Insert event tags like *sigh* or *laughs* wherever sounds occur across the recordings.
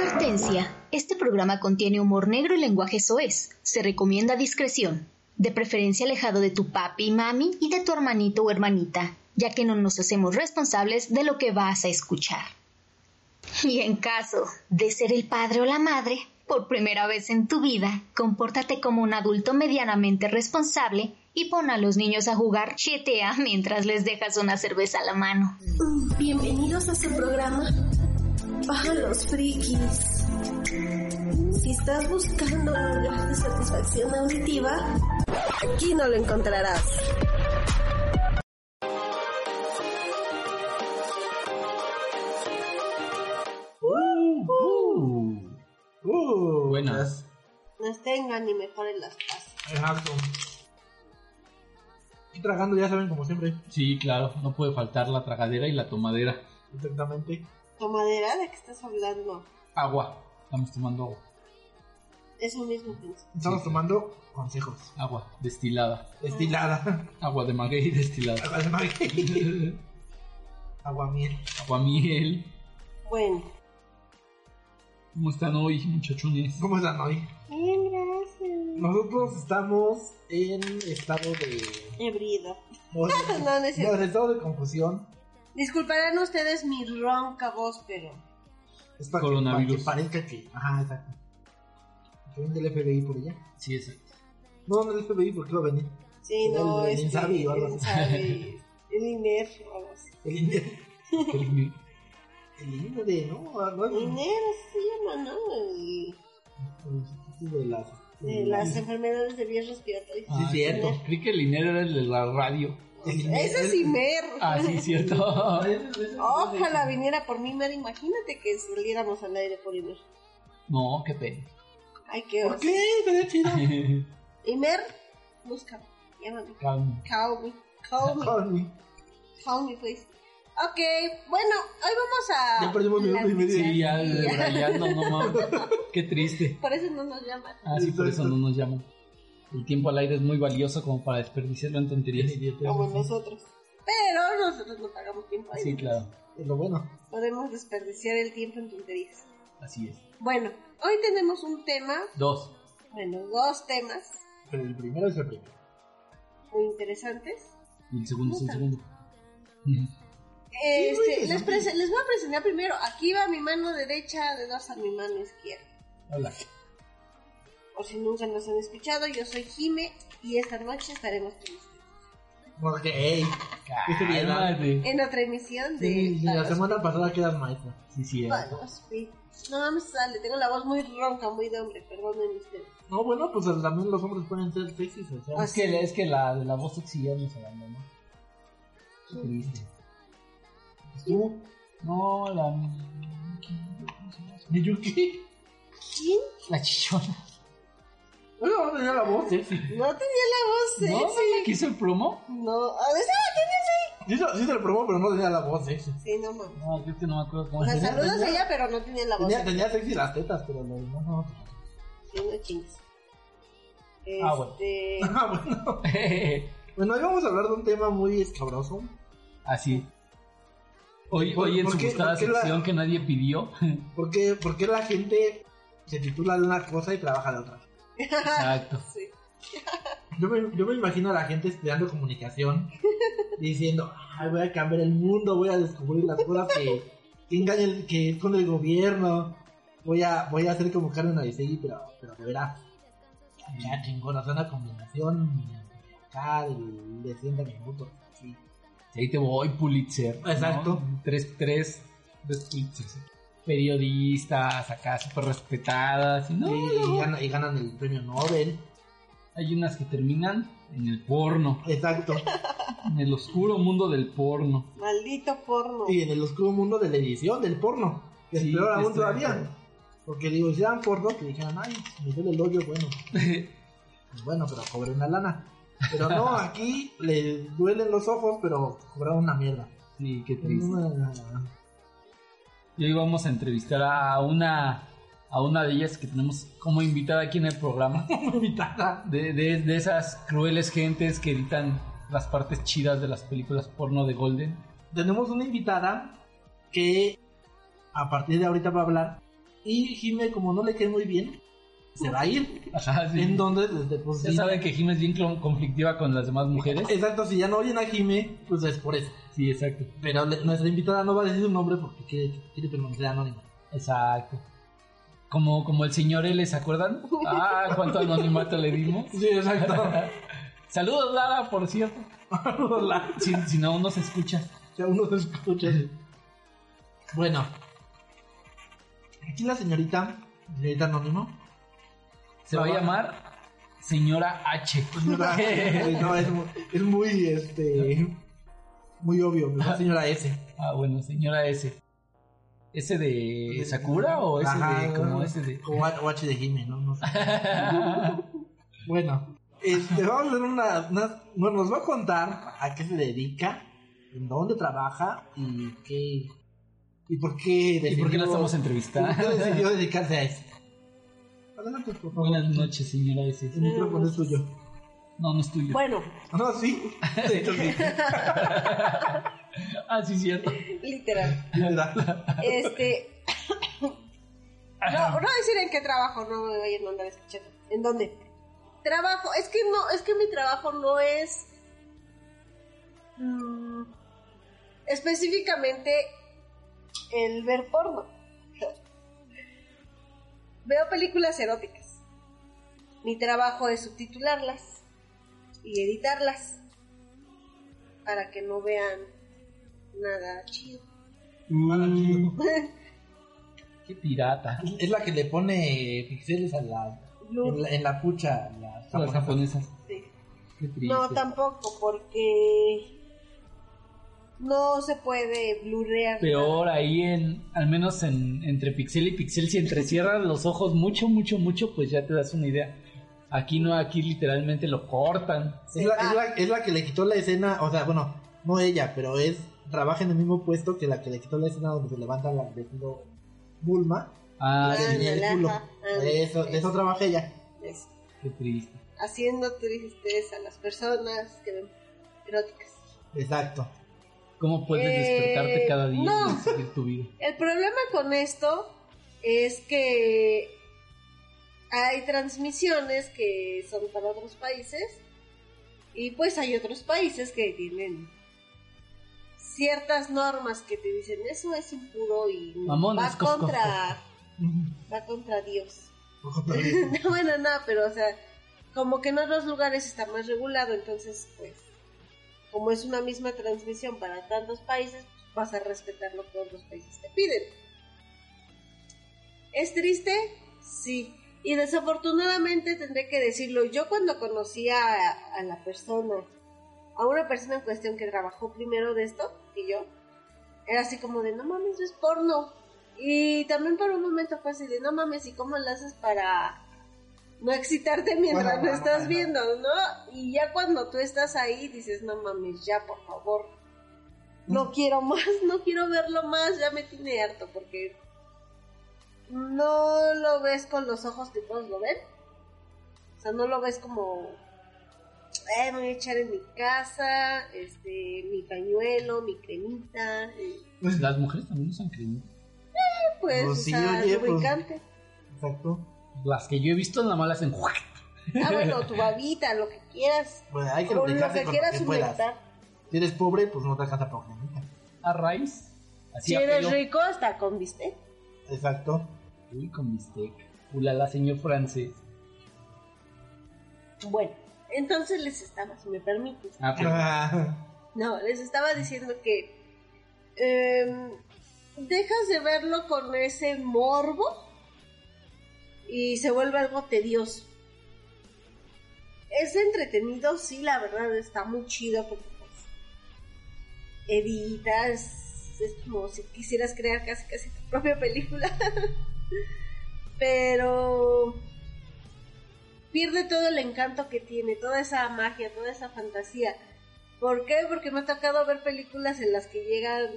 Advertencia. Este programa contiene humor negro y lenguaje soez. Se recomienda discreción. De preferencia alejado de tu papi y mami y de tu hermanito o hermanita, ya que no nos hacemos responsables de lo que vas a escuchar. Y en caso de ser el padre o la madre, por primera vez en tu vida, compórtate como un adulto medianamente responsable y pon a los niños a jugar GTA mientras les dejas una cerveza a la mano. Bienvenidos a su programa Baja los frikis. Si estás buscando un lugar de satisfacción auditiva, aquí no lo encontrarás. Uh, uh, Buenas. Nos tengan y mejoren las casas. Exacto. Y tragando, ya saben, como siempre. Sí, claro, no puede faltar la tragadera y la tomadera. Exactamente. ¿Tomadera? ¿De qué estás hablando? Agua. Estamos tomando agua. Eso mismo pienso. Estamos tomando consejos. Agua destilada. Destilada. Agua de maguey destilada. Agua de maguey. *laughs* Agua miel. Agua miel. Bueno. ¿Cómo están hoy, muchachones? ¿Cómo están hoy? Bien, gracias. Nosotros estamos en estado de... Ebrido. *laughs* No, No, no es cierto. en estado de confusión. Disculparán ustedes mi ronca voz, pero... Es para Coronavirus. Que, para que parezca que... Ajá, exacto. Que viene del FBI por allá. Sí, exacto. No, no del FBI porque lo venía. Sí, no, El es Insabi o algo *laughs* el así. El INER o algo así. El INE. El- *laughs* El INE de... No, no es... INER se llama, ¿no? El- el- de las... de las enfermedades de vías respiratorias. Sí, Ah, cierto. INER. Creí que el dinero era el de la radio. Ese *laughs* es INER. Ah, sí, cierto. *laughs* *laughs* Ojalá viniera por mí, Mer. Imagínate que saliéramos al aire por INER. No, qué pena. Ay, qué ¿Por qué? Estaría chido. INER, búscame. Llámame. Call me. Call me. Call me, please. Ok, bueno, hoy vamos a. Ya perdimos minuto y medio. Sí, ya rayando, no mames. Qué triste. Por eso no nos llaman. Ah, sí, por eso no nos llaman. El tiempo al aire es muy valioso como para desperdiciarlo en tonterías. Como nosotros. Pero nosotros no pagamos tiempo ahí. Sí, claro. Es lo bueno. Podemos desperdiciar el tiempo en tonterías. Así es. Bueno, hoy tenemos un tema, Dos. bueno, dos temas Pero el primero es el primero. muy interesantes. Y el segundo es el segundo. Este, les, les voy a presentar primero. Aquí va mi mano derecha, de dos a mi mano izquierda. Hola. Por si nunca nos han escuchado, yo soy Jime y esta noche estaremos con ustedes. Ok. En otra emisión de. Sí, sí, la semana pasada quedas maestra. Sí, sí. Palos Pi- No me sale, tengo la voz muy ronca, muy de hombre, perdonen ustedes. No, bueno, pues también los hombres pueden ser sexys, o sea. Es que, es que la de la voz sexy ya nos abandonó. Qué triste. ¿Tú? No, la. ¿Miyuki? ¿Quién? La chichona. No tenía la voz sexy. No tenía la voz ¿No? sexy. ¿No la que hizo el promo? No, a ver, ah, tenía Sí, se- sí se lo probó, pero no tenía la voz sexy. Sí, no mames. No, creo que no me acuerdo cómo O sea, se llama. saludos a ella, pero no tenía la voz Tenía, sexy. tenía sexy las tetas, pero lo demás no. Sí, no chingues. Ah, bueno. Este, *laughs* Ah, bueno. *laughs* Bueno, hoy vamos a hablar de un tema muy escabroso. Así. Hoy, ¿Por- hoy en su qué- gustada la- sección que nadie pidió. ¿Por qué, por qué la gente se titula de una cosa y trabaja de otra? Exacto. *laughs* sí. Yo me, yo me imagino a la gente estudiando comunicación diciendo, Ay, voy a cambiar el mundo, voy a descubrir las cosas que, que engañan, que con el gobierno, voy a, voy a hacer como Carmen Arisegui, pero, pero de veras, ya chingón, o sea, una combinación acá de, de 30 minutos, sí. Ahí te voy, Pulitzer. ¿no? Exacto. Tres, tres, tres Pulitzers. Periodistas acá súper respetadas. Y no, y, no. y ganan, y ganan el premio Nobel, Hay unas que terminan en el porno. exacto, En el oscuro mundo del porno. Maldito porno. y en el oscuro mundo de la edición del porno, que es Sí, peor que aún todavía. Porque digo, si eran porno, que dijeran, ay, me duele el hoyo, bueno. Pues *laughs* bueno, pero cobré una lana. Pero no, aquí le duelen los ojos, pero cobraron una mierda. Sí, qué triste. Una- Y hoy vamos a entrevistar a una a una de ellas que tenemos como invitada aquí en el programa. *laughs* invitada. De, de, esas crueles gentes que editan las partes chidas de las películas porno de Golden. Tenemos una invitada que a partir de ahorita va a hablar Y Jime, como no le quede muy bien, se va a ir. *laughs* Ajá, sí. En donde, pues, Ya sí. saben que Jim es bien conflictiva con las demás mujeres. *laughs* Exacto, si ya no oyen a Jime, pues es por eso. Sí, exacto. Pero le- nuestra invitada no va a decir su nombre porque quiere, quiere permanecer anónima. Exacto. Como, como el señor L, ¿se acuerdan? *laughs* Ah, cuánto anonimato le dimos. Sí, exacto. Saludos, Lara, por cierto. Hola. Si, si no, uno se escucha. Ya uno se escucha. Bueno. Aquí la señorita, señorita anónimo. Se va a llamar Señora H. Señora- *laughs* no, es, es muy, este, muy obvio. Mejor señora S. Ah, bueno, Señora S. ¿Ese de Sakura o ese Ajá, de como ese de.? O, H- o H de Jime, ¿no? No sé. *laughs* Bueno, este, vamos a hacer una, una- Bueno, nos va a contar a qué se dedica, en dónde trabaja y qué. ¿Y por qué ¿Y por qué la decidió- estamos entrevistando? ¿Por qué decidió dedicarse a eso? Adelante, por favor. Buenas noches, señora S. El micrófono es suyo. No, no es tuyo. Bueno, No, sí. De *laughs* hecho, sí. *laughs* Ah, sí, cierto. literal. ¿Verdad? Este. No, no voy decir en qué trabajo, no me vayan a andar escuchando. ¿En dónde? Trabajo, es que no, es que mi trabajo no es. mm, específicamente el ver porno. Veo películas eróticas. Mi trabajo es subtitularlas y editarlas para que no vean nada chido. Mm, *laughs* qué pirata. Es la que le pone pixeles a la. En la, en la pucha. a Las japonesas. Sí. Qué. No, tampoco, porque no se puede blurrear. Peor ahí en, al menos en, entre pixel y pixel, si entrecierras los ojos mucho, mucho, mucho, pues ya te das una idea. Aquí no, aquí literalmente lo cortan. Es la, es, la, es la que le quitó la escena, o sea, bueno, no ella, pero es trabaja en el mismo puesto que la que le quitó la escena donde se levanta la vestido Bulma. Ah, Ah, sí, el culo. Ah, eso, de eso trabaja ella. Es qué triste. haciendo tristes a las personas que ven eróticas. Exacto. ¿Cómo puedes Eh, despertarte cada día no. y seguir tu vida? *laughs* El problema con esto es que hay transmisiones que son para otros países y pues hay otros países que tienen ciertas normas que te dicen eso es impuro y Mamones, va cof, cof, contra *laughs* va contra Dios. *laughs* No, bueno, no, pero o sea, como que en otros lugares está más regulado, entonces pues como es una misma transmisión para tantos países, pues, vas a respetar lo que otros países te piden. ¿Es triste? Sí. Y desafortunadamente tendré que decirlo, yo cuando conocí a, la persona, a una persona en cuestión que trabajó primero de esto que yo, era así como de, no mames, es porno. Y también por un momento fue así de, no mames, ¿y cómo lo haces para no excitarte mientras Bueno, lo estás bueno. viendo, no? Y ya cuando tú estás ahí dices, no mames, ya por favor, no quiero más, *laughs* no quiero verlo más, ya me tiene harto porque no lo ves con los ojos que todos lo ven. O sea, no lo ves como, eh, me voy a echar en mi casa, este, mi pañuelo, mi cremita, y, Las mujeres también usan crema. pues, Pues o sí, sea, oye, pues- lubricante. Exacto. Las que yo he visto nada más las hacen. Ah, bueno, tu babita, lo que quieras. Bueno, hay que Con lo que con lo quieras humectar. Si eres pobre, pues no te alcanza para cremita. A raíz. Así Si eres rico, hasta con bistec. Exacto. Uy, con bistec. Ulala, señor francés. Bueno, entonces les estaba, si me permites. Ah, pero- Ah, No, les estaba diciendo que em, dejas de verlo con ese morbo y se vuelve algo tedioso. Es entretenido, sí, la verdad está muy chido porque pues editas, es como si quisieras crear casi casi tu propia película. *laughs* Pero pierde todo el encanto que tiene, toda esa magia, toda esa fantasía. ¿Por qué? Porque me ha tocado ver películas en las que llegan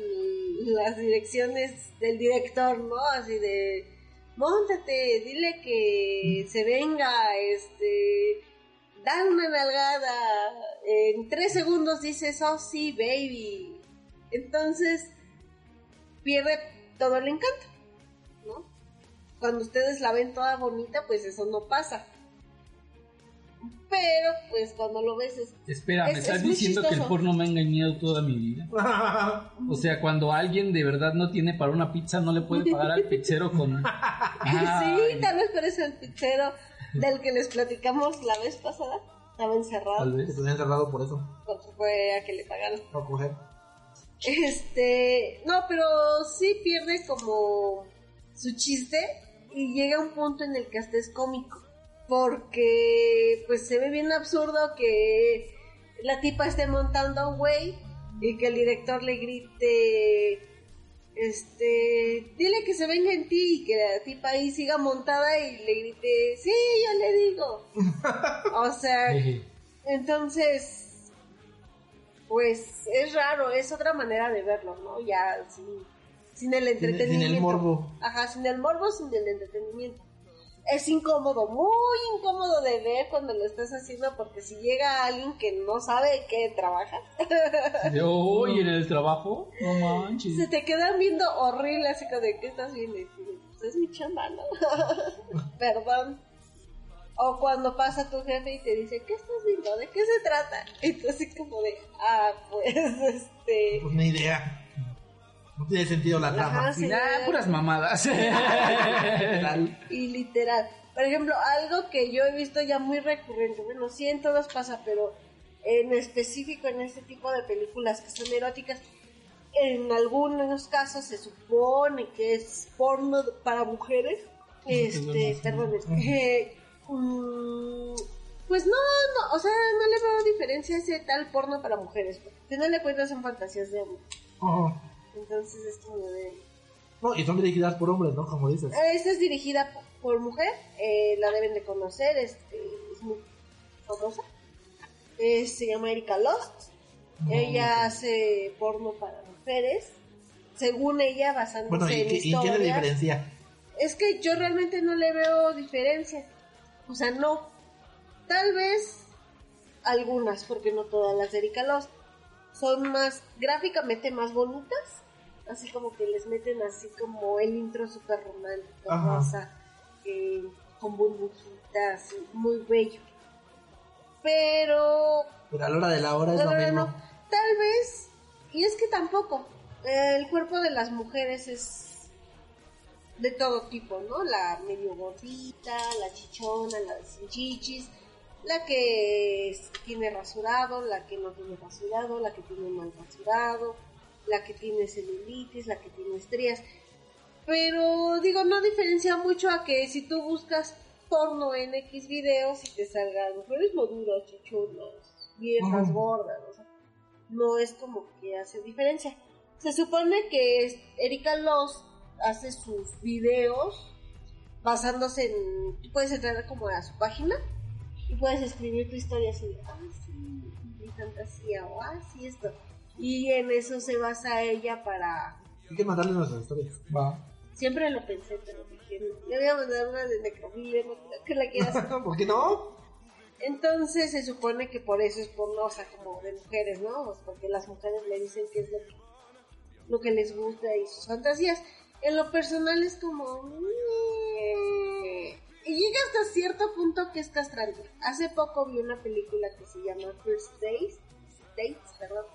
las direcciones del director, ¿no? Así de, montate, dile que se venga, este, dan una nalgada, en tres segundos dices, oh sí, baby. Entonces, pierde todo el encanto, ¿no? cuando ustedes la ven toda bonita, pues eso no pasa. Pero, pues cuando lo ves es... Espera, ¿me Es- estás es diciendo que el porno me ha engañado toda mi vida? *laughs* O sea, cuando alguien de verdad no tiene para una pizza, no le puede pagar al pizzero con... *laughs* sí, tal vez por eso el pizzero del que les platicamos la vez pasada estaba encerrado tal vez. tenía encerrado por eso. porque fue a que le pagaron. No coger. Este, no, pero sí pierde como su chiste y llega un punto en el que hasta es cómico. Porque pues se ve bien absurdo que la tipa esté montando a un güey y que el director le grite, este, dile que se venga en ti y que la tipa ahí siga montada y le grite, sí, yo le digo. *laughs* o sea, entonces, pues es raro, es otra manera de verlo, ¿no? Ya sin, sin el Sin, entretenimiento. sin el morbo. Ajá, sin el morbo, sin el entretenimiento. Es incómodo, muy incómodo de ver cuando lo estás haciendo porque si llega alguien que no sabe qué trabaja, De hoy en el trabajo, no manches. se te quedan viendo horrible así como de ¿qué estás viendo? Y pues es mi chamba, ¿no? *laughs* Perdón. O cuando pasa tu jefe y te dice, ¿qué estás viendo? ¿De qué se trata? Y tú así como de, ah, pues, *laughs* este... Pues ni idea. No tiene sentido la trama. Ajá, sí. Nah, puras mamadas. *laughs* Y literal. Por ejemplo, algo que yo he visto ya muy recurrente, bueno, sí en todas pasa, pero en específico en este tipo de películas que son eróticas, en algunos casos se supone que es porno para mujeres. Este, perdón, eh, mm, pues no, no, o sea, no le veo diferencia a ese tal porno para mujeres, porque final de cuentas son fantasías de hombre. Oh. Entonces es como de... No, y son dirigidas por hombres, ¿no? Como dices. Esta es dirigida po- por mujer, eh, la deben de conocer, es, eh, es muy famosa. Eh, se llama Erika Lost. Ella hace porno para mujeres. Según ella, basándose Bueno, ¿y en qué, y qué le historias. diferencia? Es que yo realmente no le veo diferencia. O sea, no. Tal vez algunas, porque no todas las de Erika Lost. Son más, gráficamente más bonitas. Así como que les meten así como el intro súper romántico, rosa, eh, con burbujitas, muy bello. Pero Pero a la hora de la hora es lo mismo. no. Tal vez, y es que tampoco. eh, el cuerpo de las mujeres es de todo tipo, ¿no? La medio gordita, la chichona, la de sin chichis, la que tiene rasurado, la que no tiene rasurado, la que tiene mal rasurado, la que tiene celulitis, la que tiene estrías. Pero digo, no diferencia mucho a que si tú buscas porno en X videos y te salgan mujeres maduras, chichonas, viejas, gordas, o sea, no es como que hace diferencia. Se supone que Erika Lost hace sus videos basándose en... Tú puedes entrar como a su página y puedes escribir tu historia así de, ah, sí, mi fantasía, o ah, sí, esto. Y en eso se basa ella para... Hay que mandarle nuestras historias. Va. Siempre lo pensé, pero dije, le voy a mandar una de necrofilia, no creo que la quiera hacer. *laughs* ¿Por qué no? Entonces se supone que por eso es porno, o sea, como de mujeres, ¿no? Pues porque las mujeres le dicen que es lo que, lo que les gusta y sus fantasías. En lo personal es como... "Meh". Y llega hasta cierto punto que es castrante. Hace poco vi una película que se llama First Days, Dates, perdón,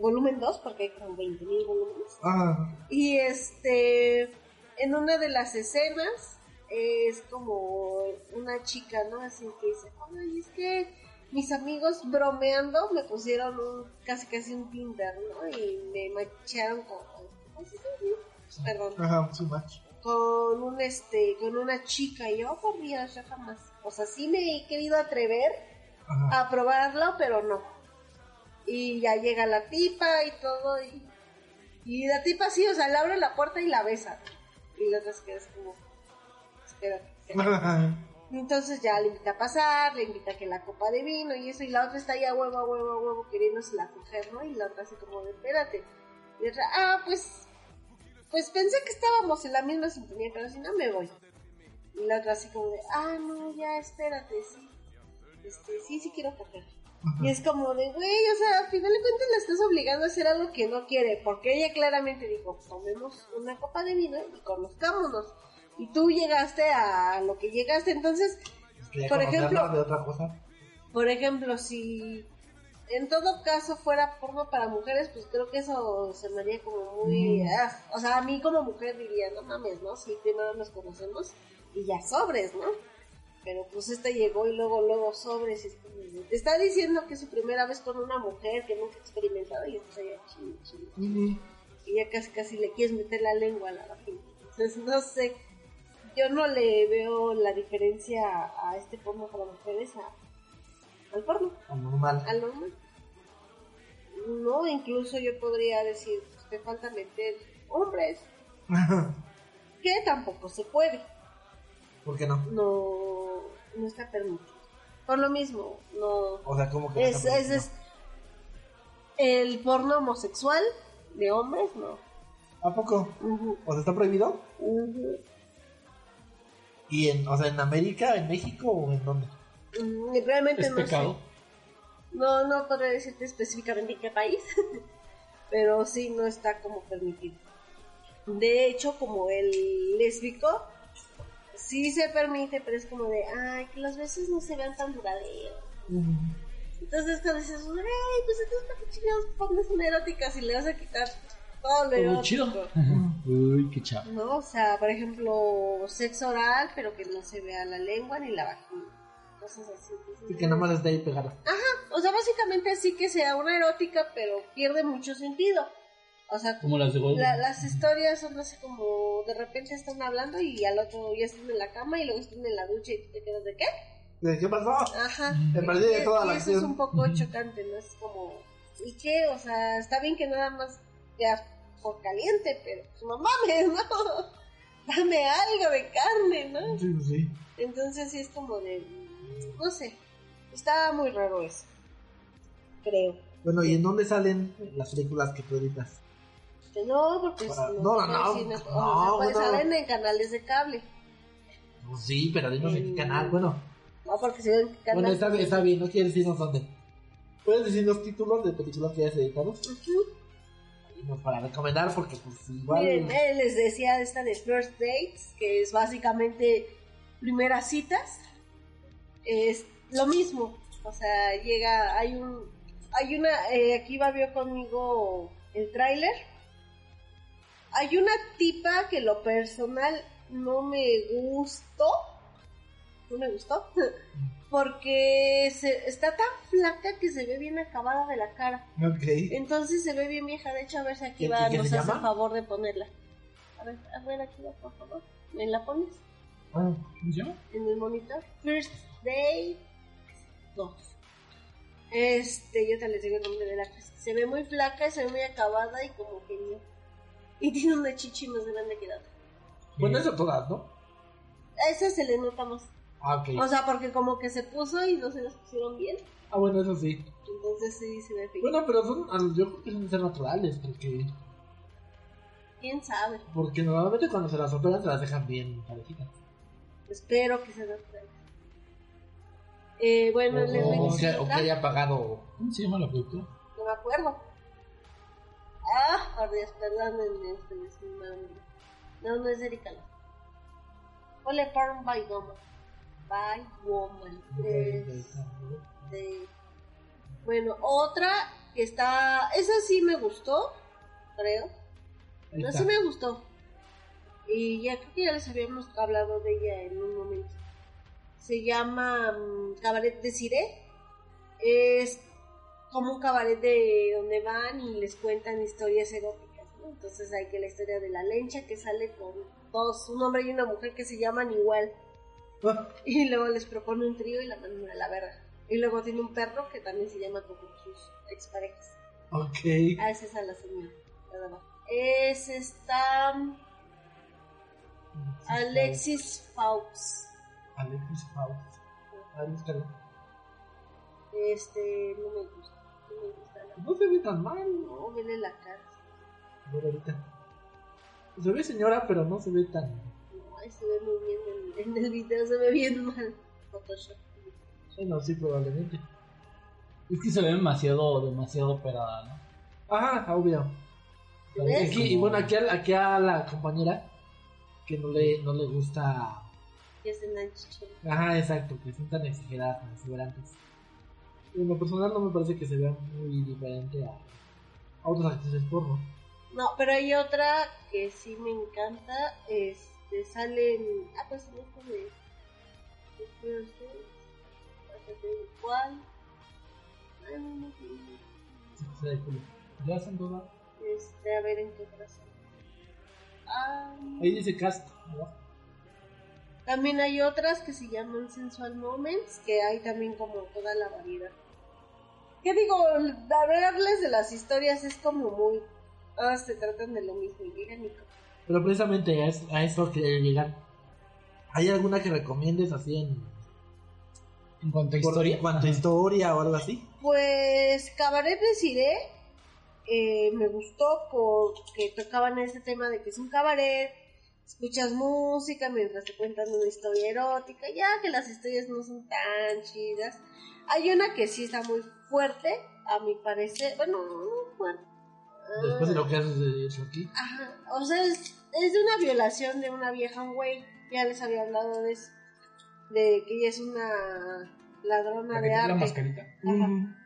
volumen 2, porque hay como 20.000 volúmenes. Ah, Y este, en una de las escenas es como una chica, ¿no? Así que dice, ay, es que mis amigos bromeando me pusieron un, casi casi un Tinder, ¿no? Y me macharon con, perdón, ajá, su match. con un este, con una chica y yo por Dios, yo jamás. O sea, sí me he querido atrever Ajá. a probarlo, pero no. Y ya llega la tipa y todo, y, y la tipa sí, o sea, le abre la puerta y la besa. Y la otra se queda como, espérate. espérate. *laughs* Entonces ya le invita a pasar, le invita a que la copa de vino y eso, y la otra está ahí a huevo, a huevo, a huevo, queriéndose la coger, ¿no? Y la otra así como de, espérate. Y otra, ah, pues, pues pensé que estábamos en la misma sintonía, pero si no me voy. Y la otra así como de, ah, no, ya, espérate, sí. Este, sí, sí quiero coger. Y es como de, güey, o sea, al final de cuentas la estás obligando a hacer algo que no quiere, porque ella claramente dijo, tomemos una copa de vino y conozcámonos. y tú llegaste a lo que llegaste, entonces, Por ejemplo- de otra cosa. por ejemplo, si en todo caso fuera porno para mujeres, pues creo que eso se me haría como muy... Mm. ah, o sea, a mí como mujer diría, no mames, ¿no? Si primero nos conocemos y ya sobres, ¿no? Pero pues este llegó y luego, luego sobres. Te está diciendo que es su primera vez con una mujer que nunca ha experimentado y ya chin, chin, Ujú. y ya casi casi le quieres meter la lengua a la vagina. Entonces, no sé, yo no le veo la diferencia a, este porno para mujeres a, al porno, O normal. al normal. No, incluso yo podría decir, pues, te falta meter hombres, *laughs* que tampoco se puede, ¿Por qué no? no, no está permitido. Por lo mismo, no, O sea, como que no es, está es, es el porno homosexual de hombres, no. ¿A poco? O sea, ¿está prohibido? ¿Y en, o sea, en América, en México o en dónde? Mm, Realmente Es no pecado. sé. No, no podría decirte específicamente en qué país, *laughs* pero sí no está como permitido. De hecho, como el lésbico, sí se permite, pero es como de, ay, que los besos no se vean tan duraderos. Entonces cuando dices, ay, pues entonces para qué chingados pones una erótica si le vas a quitar todo lo Todo erótico. chido. *laughs* Uy, qué chavo. ¿no? O sea, por ejemplo, sexo oral, pero que no se vea la lengua ni la vagina. Cosas así. Y que nada más esté ahí pegada. O sea, básicamente sí que sea una erótica, pero pierde mucho sentido. O sea, Como las de la- las historias son así como de repente están hablando y al otro ya están en la cama y luego están en la ducha y tú te quedas de qué? ¿De ¿Qué pasó? Ajá. Me perdí de toda y la eso es un poco chocante, ¿no? Es como, ¿y qué? O sea, está bien que nada más veas por caliente, pero pues, no mames, *laughs* ¿no? Dame algo de carne, ¿no? Sí, sí. Entonces sí es como de, no sé, está muy raro eso, creo. Bueno, ¿y en dónde salen las películas que tú editas? Que no, porque Para- si no, no, puede no, no, o sea, pues bueno. salen en canales de cable. Pues sí, pero dinos en Mm. qué canal. Bueno, No, porque si ven bueno canales... está, está bien, no quieres decirnos dónde. ¿Puedes decir los títulos de películas que hayas editado? Ujú. Y no para recomendar, porque pues igual. Miren, eh, les decía esta de First Dates, que es básicamente primeras citas. Es lo mismo. O sea, llega, hay un, hay una, eh, aquí va vio conmigo el tráiler. Hay una tipa que lo personal no me gustó. No me gustó. *laughs* Porque se, está tan flaca que se ve bien acabada de la cara. Ok. Entonces se ve bien vieja. De hecho, a ver si aquí ¿Qué- va, nos hace favor de ponerla. A ver, a ver aquí va, por favor. ¿Me la pones? Ah, ¿Yo? En el monitor. First Day 2. Este, yo te les digo el nombre de la. Se ve muy flaca, se ve muy acabada y como que no. Y tiene una chichi más grande que la otra. Bueno, eso todas, ¿no? A esa se le nota más. Ah, ok. O sea, porque como que se puso y no se las pusieron bien. Ah, bueno, eso sí. Entonces sí se ve feo. Bueno, pero son, ah, yo creo que deben ser naturales, porque, ¿Quién sabe? porque normalmente cuando se las operan se las dejan bien parejitas. Espero que se las traiga. Eh, bueno, les voy a O decir que, o que haya pagado. ¿Cómo se llama la productora? No me acuerdo. Ah, por Dios, perdónenme ustedes. No, no es Erika. Ponle Porn by Woman. By Woman. Es de- Bueno, otra que está... Esa sí me gustó, creo. No, sí me gustó. Y ya creo que ya les habíamos hablado de ella en un momento. Se llama mm, Cabaret de Cire. Es como un cabaret de donde van y les cuentan historias eróticas. ¿no? Entonces hay que la historia de la lencha que sale con dos, un hombre y una mujer que se llaman igual. Ah, Y luego les propone un trío y la mandan a la verga. Y luego tiene un perro que también se llama como sus exparejas. ok. Ah, esa es a la señora. más. Es esta Alexis Fawkes. Alexis búscalo. Este, no me gusta. No. No se ve tan mal. No, vele la cara. A ver ahorita. Se ve señora, pero no se ve tan. No, ay, se ve muy bien en, en el video, se ve bien mal. Photoshop. Bueno, sí, probablemente. Es que se ve demasiado, demasiado operada, ¿no? Ajá, obvio. Aquí, y bueno, aquí a, aquí a la compañera que no le, no le gusta. Que es en chichón. Ajá, exacto, que son tan exageradas, tan exuberantes. En lo personal no me parece que se vea muy diferente a, a otras actrices porno. No, pero hay otra que sí me encanta. Este, sale en. Ah, pues no es de. ¿Cuál? Se. Ya hacen toda. Este, a ver en qué otra sale. Ah, Ahí dice cast. ¿no? También hay otras que se llaman Sensual Moments, que hay también como toda la variedad. ¿Qué digo? Hablarles de las historias es como muy... Todas se tratan de lo mismo y. Pero precisamente a eso, a eso quería llegar. ¿Hay alguna que recomiendes así en, En cuanto a historia. en cuanto a ajá. historia o algo así? Pues Cabaret de Cire eh, me gustó porque tocaban ese tema de que es un cabaret, escuchas música mientras te cuentan una historia erótica, ya que las historias no son tan chidas. Hay una que sí está muy fuerte, a mi parecer, bueno, no fuerte. Después de lo que haces de eso aquí. Ajá, o sea, es, es de una violación de una vieja un güey, ya les había hablado de eso, de que ella es una ladrona de tiene la arte. mascarita. Ajá.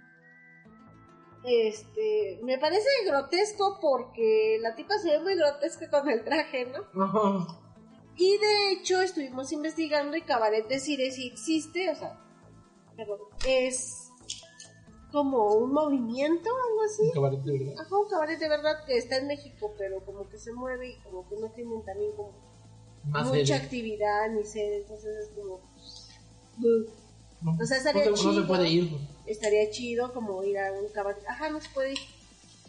Este, me parece grotesco porque la tipa se ve muy grotesca con el traje, ¿no? Ajá. Y de hecho estuvimos investigando y Cabaret de Cire sí existe, o sea, perdón, es como un movimiento, algo así. Un cabaret de verdad. Ajá, un cabaret de verdad que está en México, pero como que se mueve y como que no tienen también como Más mucha actividad ni sede, entonces es como... No, O sea, estaría no se, no se chido. puede ir. pues. estaría chido como ir a un cabaret. Ajá, no se puede ir.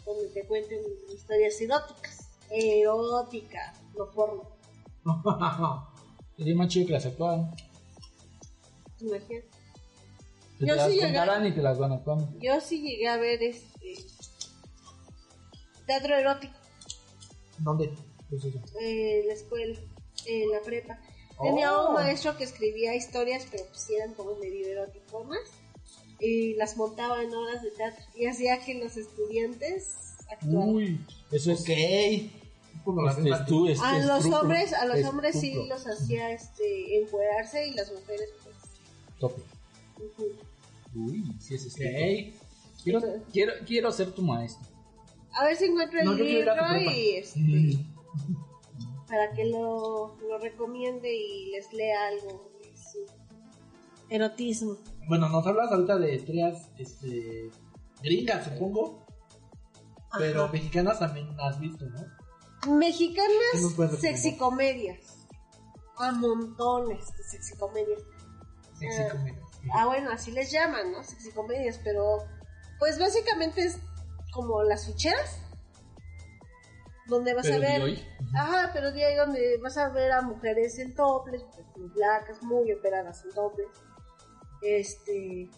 Donde te cuenten historias eróticas. Erótica, no porno. *laughs* Sería más chido que las actuaran. Imagínate. Que Yo te las sí llegué- y te las van actuando. Yo sí llegué a ver este. Teatro erótico ¿Dónde? Pues eso. eh, en la escuela, en la prepa. Tenía Oh. un maestro que escribía historias, pero pues eran como medio eróticonas. Y las montaba en horas de teatro. Y hacía que los estudiantes actuaran. Uy, eso es la este, estu- este A los hombres, a los hombres sí los hacía este encuerarse y las mujeres pues Tope. Uy, sí es estupro. Quiero, quiero, quiero ser tu maestro. a ver si encuentro el No, libro y este Mm. para que lo, lo recomiende y les lea algo de su erotismo. Bueno, nos hablas ahorita de historias este, gringas, supongo. Pero mexicanas también has visto, ¿no? ¿Qué nos mexicanas sexicomedias. A montones de sexicomedias. Sexy Ah. bueno, así les llaman, ¿no? Sexicomedias, pero pues básicamente es como las ficheras. Donde vas Pero a ver hoy. Ajá, pero de ahí donde vas a ver a mujeres en toples, pues, muy blancas, muy operadas en toples. Este.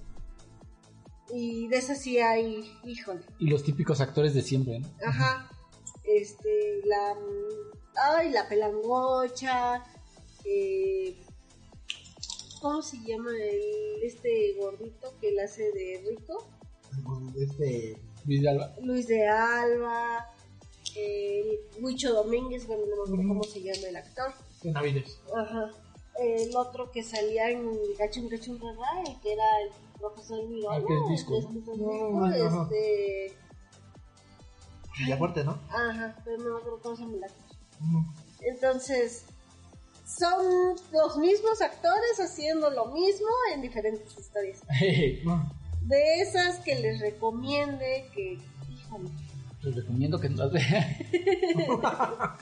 Y de esas sí hay, híjole. Y los típicos actores de siempre, ¿no? Ajá. Este, la. Ay, la pelangocha. Eh, ¿Cómo se llama el, este gordito que la hace de rico? Este. Luis de Alba. Luis de Alba. El Huicho Domínguez, bueno, no me acuerdo cómo se llama el actor. Benavides. Ajá. El otro que salía en Gachun Gachun Rara, el que era el profesor Miró. Ah, que es disco, Este, ¿no? disco, No, ajá. este. ¿no? Ajá, pero no me acuerdo cómo se llama el actor. Mm. Entonces, son los mismos actores haciendo lo mismo en diferentes historias. *laughs* De esas que les recomiende que. Híjole. Les recomiendo que no las vean. *laughs*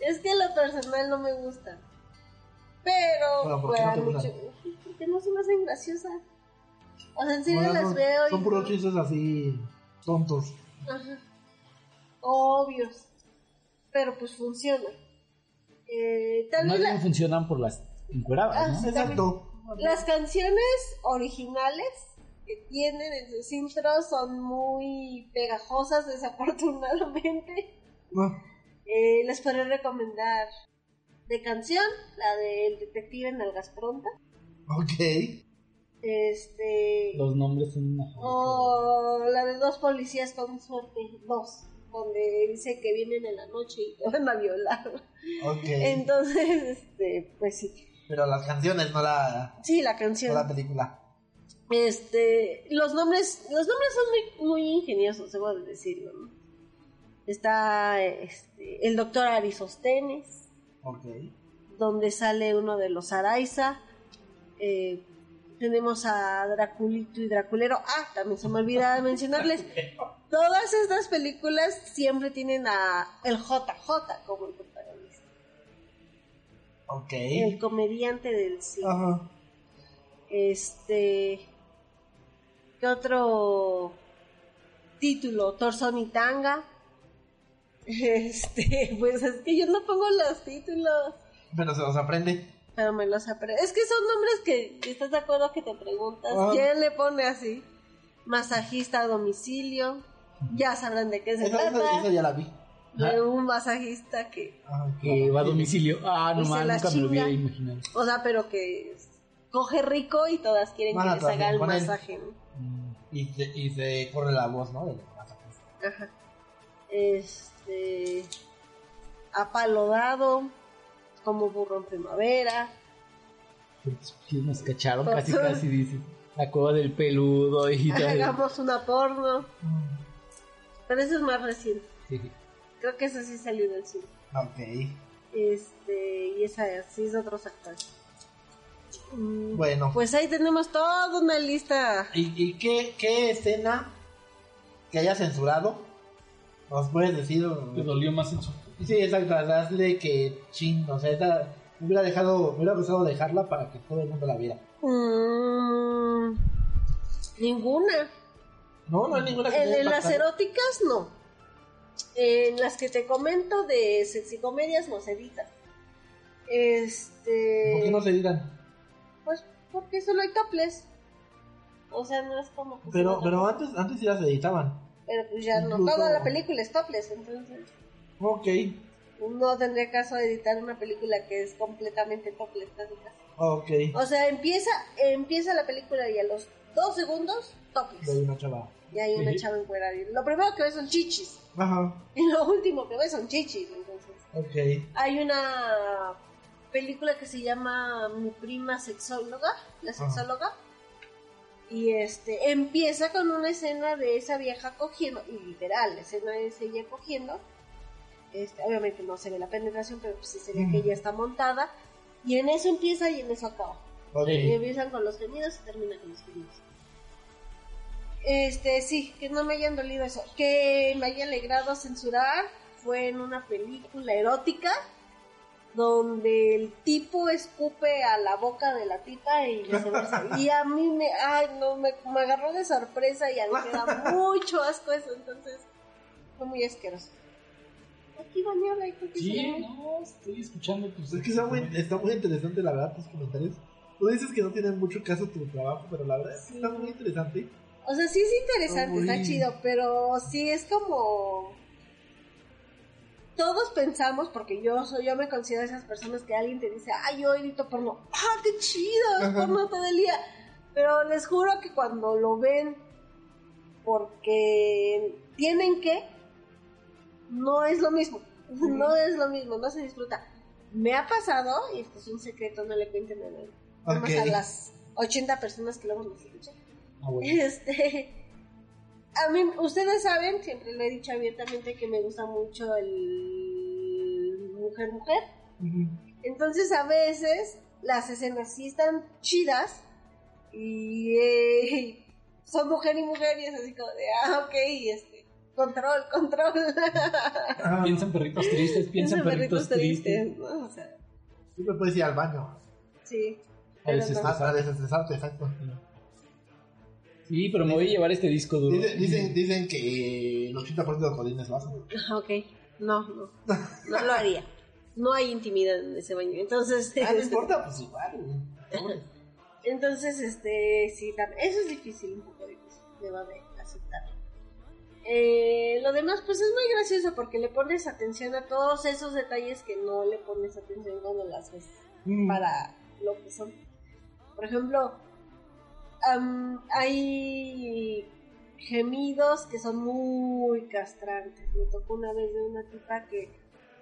Es que lo personal no me gusta. Pero, Bueno, ¿por qué para no mucho. *laughs* Porque no se me hacen graciosas. O sea, en serio Bueno, las veo son y. puros chistes así tontos. Ajá. Obvios. Pero pues funciona. Eh, tal No la- funcionan por las encueradas, Ah, ¿no? sí. Exacto. las canciones originales que tienen en sus intros son muy pegajosas, *laughs* desafortunadamente. No. Eh, les puedo recomendar de canción, la del detective en Algas Pronta. Ok. Este. Los nombres son una O la de dos policías con suerte. Dos. Donde dice que vienen en la noche y te van a violar. Ok. Entonces, este, pues sí. Pero las canciones, no la, Sí, la no canción. la película. Este, los nombres, los nombres son muy, muy ingeniosos, debo de decirlo. ¿no? Está este, el doctor Arisóstenes, Ok. donde sale uno de los Araiza. Eh, tenemos a Draculito y Draculero. Ah, también se me olvidaba *laughs* mencionarles. Todas estas películas siempre tienen a el JJ como el protagonista. Ok. El comediante del cine. Ajá. Este. ¿Qué otro título? Torzón y Tanga. *laughs* Este, pues es que yo no pongo los títulos, Pero se los aprende. pero me los aprendo. Es que son nombres que estás de acuerdo que te preguntas. Ah. ¿Quién le pone así? Masajista a domicilio. Ya sabrán de qué se Esa, trata. esa ya la vi. De un masajista que, Ajá. Que va a domicilio. Ah, no la nunca me lo hubiera imaginado. o sea, pero que coge rico y todas quieren que les haga el masaje. ¿no? Mm. Y se, y se corre la voz, ¿no? De- Ajá. Este. A palo dado. Como burro en primavera. Sí, nos cacharon Pues, casi, casi, dice. La cueva del peludo y. *laughs* Hagamos una porno. Pero eso es más reciente. Sí. Creo que esa sí salió del cine. Ok. Este. Y esa sí es de otros actores. Mm, Bueno. Pues ahí tenemos toda una lista. ¿Y, y qué, qué escena que haya censurado? ¿Nos puedes decir? Te dolió más en su... Sí, exacto. Hazle que ching. O sea, esa, me hubiera dejado, me hubiera gustado dejarla para que todo el mundo la viera. Mm, ninguna. No, no hay ninguna que En, en las eróticas no. En las que te comento de sexicomedias no se editan. Este. ¿Por qué no se digan? Pues porque solo hay toples. O sea, no es como que Pero, pero antes, antes sí las editaban. Pero pues ya no. Toda la película es topless, entonces. Ok, No tendría caso editar una película que es completamente topless, casi casi. ok. O sea, empieza, empieza la película y a los dos segundos, De topless. una chava. Y hay una Ujú. chava encuerada. Y Lo primero que ves son chichis. Ajá, *laughs* Y lo último que ves son chichis, entonces. ok. Hay una película que se llama Mi prima sexóloga, la Ajá. sexóloga. Y este empieza con una escena de esa vieja cogiendo, y literal, la escena es ella cogiendo. Este, obviamente no se ve la penetración, pero pues sí se ve que Ujú. ella está montada. Y en eso empieza y en eso acaba. Ok. Y empiezan con los gemidos y termina con los gemidos. Este, sí, que no me hayan dolido eso. Que me haya alegrado censurar fue en una película erótica donde el tipo escupe a la boca de la tipa y viceversa. *laughs* Y a mí me, ay, no, me, me agarró de sorpresa y a mí me da mucho asco eso, entonces fue muy asqueroso. Aquí bañada y creo que se Sí, no, estoy escuchando tus... Es que está muy, está muy interesante, la verdad, tus comentarios. Tú dices que no tiene mucho caso tu trabajo, pero la verdad es que está muy interesante. O sea, sí es interesante, está chido, pero sí es como... Todos pensamos, porque yo soy, yo me considero esas personas que alguien te dice, ay, yo edito porno, ah, qué chido, es Ajá. porno todo el día. Pero les juro que cuando lo ven porque tienen que, no es lo mismo, no es lo mismo, no se disfruta. Me ha pasado, y esto es un secreto, no le cuenten a nadie, nada más Ok. a las 80 personas que luego nos escuchan. Ah, bueno. Este, *laughs* a mí, ustedes saben, siempre lo he dicho abiertamente que me gusta mucho el mujer mujer. Ujú. Entonces a veces las escenas sí están chidas y eh, *laughs* son mujer y mujer y es así como de, ah, ok, este, control, control. Ah, *laughs* Piensan perritos tristes, piensan perritos tristes. ¿no? O sea, Siempre puedes ir al baño. sí. A. Ah, para desestresarte, exacto. Sí, pero me voy a llevar este disco duro. Dicen, dicen, dicen que el 80% de los jodines lo hacen. Ah, Ok, no, no, no lo haría. No hay intimidad en ese baño. Entonces, Ah, no importa, pues igual. Entonces, este, sí, eso es difícil, un poco difícil, debo de aceptarlo. Eh, lo demás, pues es muy gracioso porque le pones atención a todos esos detalles que no le pones atención cuando las ves Mm. para lo que son. Por ejemplo, am, hay gemidos que son muy castrantes. Me tocó una vez de una tipa que,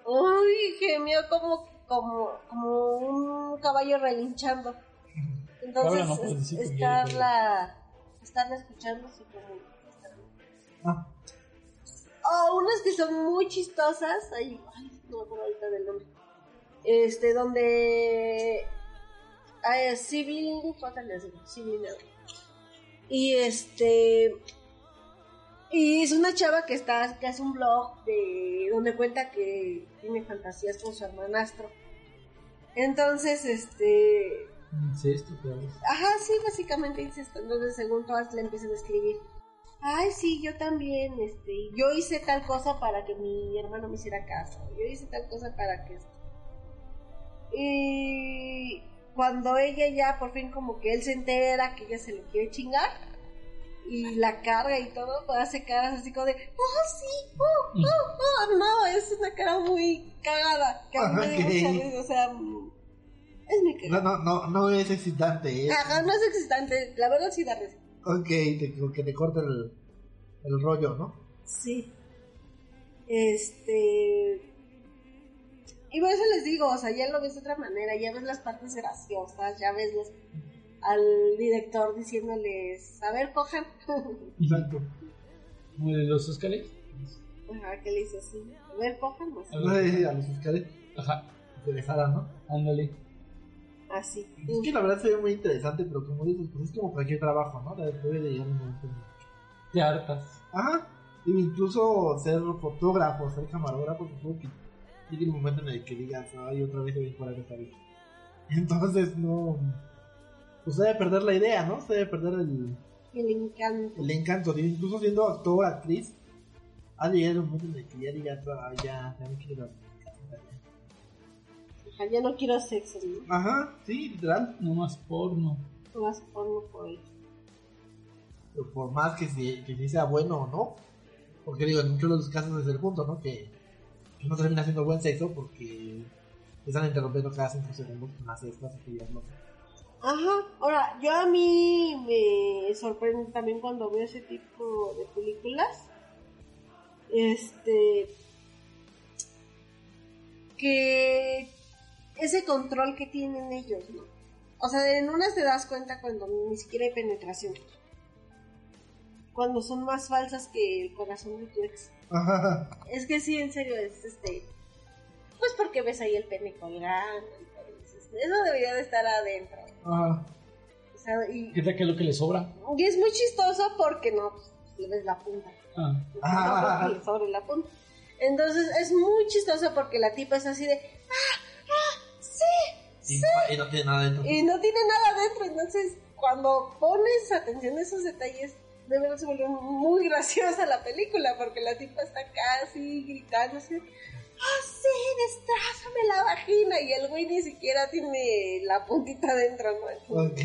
uy, gemió como, como, como un caballo relinchando. Entonces, no es- estarla, estarla escuchando así como... Ah, O unas que son muy chistosas, ay, ay, no me acuerdo ahorita del nombre. Este, donde... Ay, Civil, ¿cuánto les digo? Civil, no. Y este... Y es una chava que está, que hace un blog de donde cuenta que tiene fantasías con su hermanastro. Entonces, este, Incesto, pero... Ajá, sí, básicamente dice esto. Entonces, según todas le empiezan a escribir. Ay, sí, yo también, este, yo hice tal cosa para que mi hermano me hiciera caso. Yo hice tal cosa para que esto. Y cuando ella ya por fin como que él se entera que ella se lo quiere chingar y la carga y todo, pues hace caras así como de, oh sí, oh, oh, oh, no, es una cara muy cagada, que a o sea, es mi no, cagada. no, no, no es excitante, ¿eh? Ajá, no es existente, la verdad sí da risa. Ok, te, que te corta el, el rollo, ¿no? Sí. Este. Y por eso les digo, o sea, ya lo ves de otra manera, ya ves las partes graciosas, ya ves los, al director diciéndoles, a ver, cojan. *laughs* Exacto. ¿Como de los Óscares? Ajá, que le hizo así, a ver, cojan, si a los fiscales Ajá, les interesaran, ¿no? ándale. así. Es que la verdad se ve muy interesante, pero como dices, pues es como cualquier trabajo, ¿no? Debe de llegar un momento. en- Te hartas. Ajá. Y incluso ser fotógrafo, ser camarógrafo, supongo que llega un momento en el que digas, ay, otra vez voy a jugar esta vida. Entonces, no. Pues se debe perder la idea, ¿no? Se debe perder el, El encanto. el encanto. Incluso siendo actor, actriz, ha llegado un momento en el que ya digas, "Ay, ya, ya no quiero. Ajá, ya no quiero sexo, ¿no? Ajá, sí, literal. No más porno. Más porno por ahí. Pero por más que sí, que sí sea bueno o no. Porque digo, en muchos de los casos es el punto, ¿no? Que, no termina siendo buen sexo porque están interrumpiendo cada 5 segundos con las estas actividades locas. Ajá, ahora, yo a mí me sorprende también cuando veo ese tipo de películas. Este. Que. Ese control que tienen ellos, ¿no? O sea, en unas te das cuenta cuando ni siquiera hay penetración. Cuando son más falsas que el corazón de tu ex. Ajá. Es que sí, en serio, es este. Pues porque ves ahí el pene colgando. y todo, dices, Eso debería de estar adentro. Ajá. O sea, y, ¿Qué tal que es lo que le sobra? y es muy chistoso porque no, pues, le ves la punta. Ah, Ah. No, sobre la punta. Entonces es muy chistoso porque la tipa es así de, ¡ah! ¡ah! ¡sí! Y, y no tiene nada dentro. Y no tiene nada dentro. Entonces, cuando pones atención a esos detalles, de verdad se vuelve muy graciosa la película porque la tipa está casi gritando así, ¡ah, sí! ¡Destrázame la vagina! Y el güey ni siquiera tiene la puntita dentro, ¿no? Ok.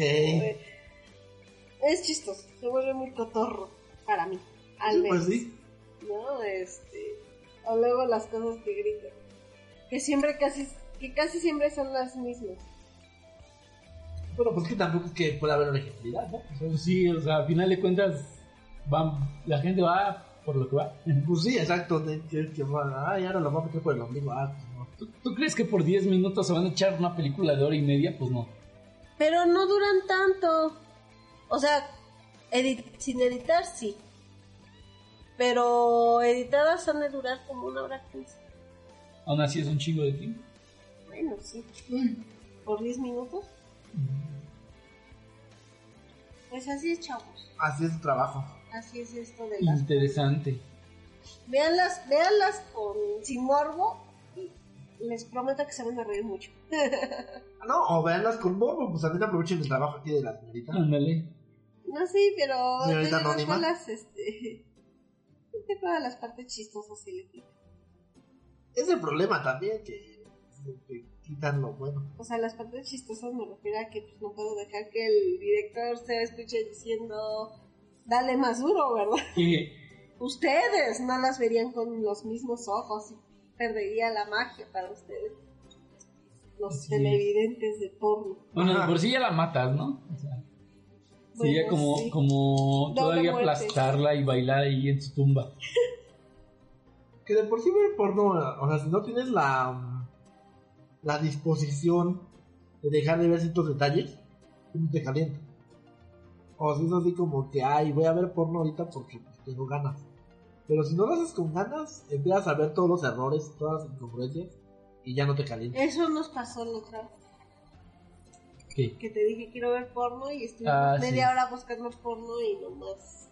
Es chistoso, se vuelve muy cotorro para mí. Al menos. Pues sí. ¿no? Este, o luego las cosas que gritan, que siempre casi, que casi siempre son las mismas. Bueno, pues que tampoco es que pueda haber originalidad, ¿no? pues sí, o sea, a final de cuentas, van, la gente va por lo que va. Pues sí, exacto. De, que, que, ay, ahora lo vamos a meter por el ombligo. Ah, pues no. ¿Tú, tú crees que por 10 minutos se van a echar una película de hora y media? Pues no. Pero no duran tanto. O sea, edit- sin editar sí. Pero editadas han de durar como una hora quince. Aún así es un chingo de tiempo. Bueno, sí. Por 10 minutos. Pues así es, chavos. Así es su trabajo. Así es esto de las Interesante. Véanlas, véanlas con sin morbo y les prometo que se van a reír mucho. Ah, *laughs* No, o veanlas con morbo, pues también aprovechen el trabajo aquí de la señorita. Ándale. No, sí, pero Señorita anónima. todas las, este, *laughs* todas las partes chistosas se le quitan. Es el problema también, que, que lo bueno. O sea, las partes chistosas me refiero a que pues, no puedo dejar que el director se escuche diciendo, dale más duro, ¿verdad? Que Ustedes no las verían con los mismos ojos y perdería la magia para ustedes. Los Así es. televidentes de porno. Bueno, de Ajá. por sí ya la matas, ¿no? O sea, Sería como, sí. como todavía muerte. aplastarla y bailar ahí en su tumba. Que de por sí ver porno, o sea, si no tienes la, la disposición de dejar de ver ciertos detalles, no te calienta. O si es así como que, ay, voy a ver porno ahorita porque pues, tengo ganas. Pero si no lo haces con ganas, empiezas a ver todos los errores, todas las incongruencias, y ya no te calienta. Eso nos pasó la otra vez. ¿Qué? Que te dije quiero ver porno y estuvimos Ah, sí. media hora buscando porno y nomás.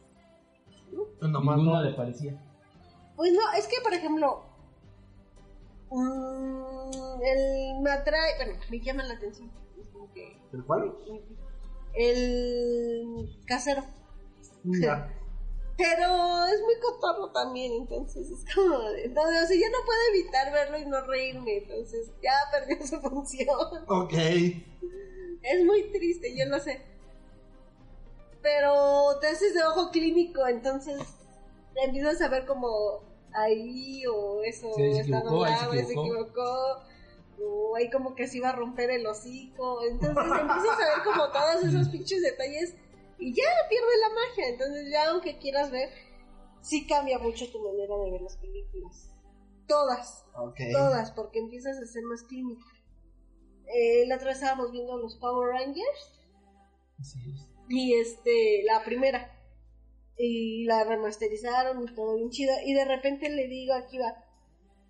Nomás Ninguno no. le parecía. Pues no, es que por ejemplo. Mm, el me atrae. Bueno, me llama la atención. Es como que. ¿El cual? El casero. Ya. *laughs* Pero es muy cotorro también, entonces es como. de- Entonces, o sea, yo no puedo evitar verlo y no reírme, entonces ya perdió *laughs* su función. Ok. Es muy triste, yo lo sé. Pero te haces de ojo clínico, entonces empiezas a ver como ahí o eso se está equivocó, ahí se equivocó. o ahí como que se iba a romper el hocico. Entonces empiezas a ver como todos esos pinches detalles y ya pierde la magia. Entonces ya aunque quieras ver, sí cambia mucho tu manera de ver las películas. Todas. Todas, porque empiezas a ser más clínica. Eh, la otra vez estábamos viendo los Power Rangers y este, la primera. Y la remasterizaron y todo bien chido. Y de repente le digo aquí va.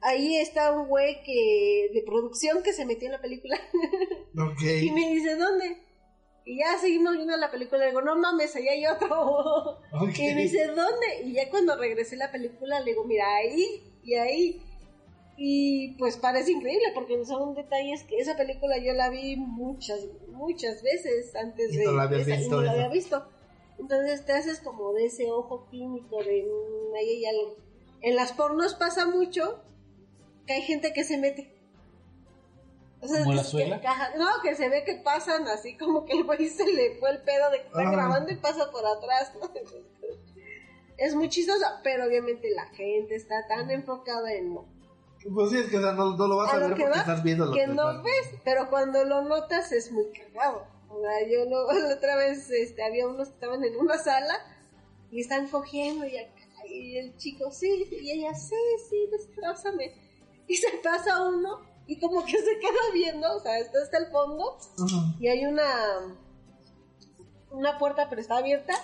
Ahí está un güey que de producción que se metió en la película. *laughs* Y me dice, ¿dónde? Y ya seguimos viendo la película. Le digo, no mames, allá hay otro. *laughs* Ok. Y me dice, ¿dónde? Y ya cuando regresé a la película, le digo, mira, ahí y ahí. Y pues parece increíble porque son detalles que esa película yo la vi muchas, muchas veces antes Y de no la esa, y no la había visto. Entonces te haces como de ese ojo clínico de "Mm, ahí hay algo. En las pornos pasa mucho que hay gente que se mete. O ¿Como que- la suegra? no, que se ve que pasan así como que el güey se le fue el pedo de que está Ah. grabando y pasa por atrás. ¿no? *laughs* Es muy chistosa, pero obviamente la gente está tan enfocada en lo Pues sí, es que o sea, no, no lo vas a, A lo ver que porque va, estás viendo lo que que no estás- ves, pero cuando lo notas es muy cagado. O sea, yo lo, *laughs* la otra vez este, había unos que estaban en una sala y están cogiendo y, acá, y el chico, sí, y ella, sí, sí, destrázame. *laughs* Y se pasa uno y como que se queda viendo, o sea, está hasta el fondo y hay una una puerta pero está abierta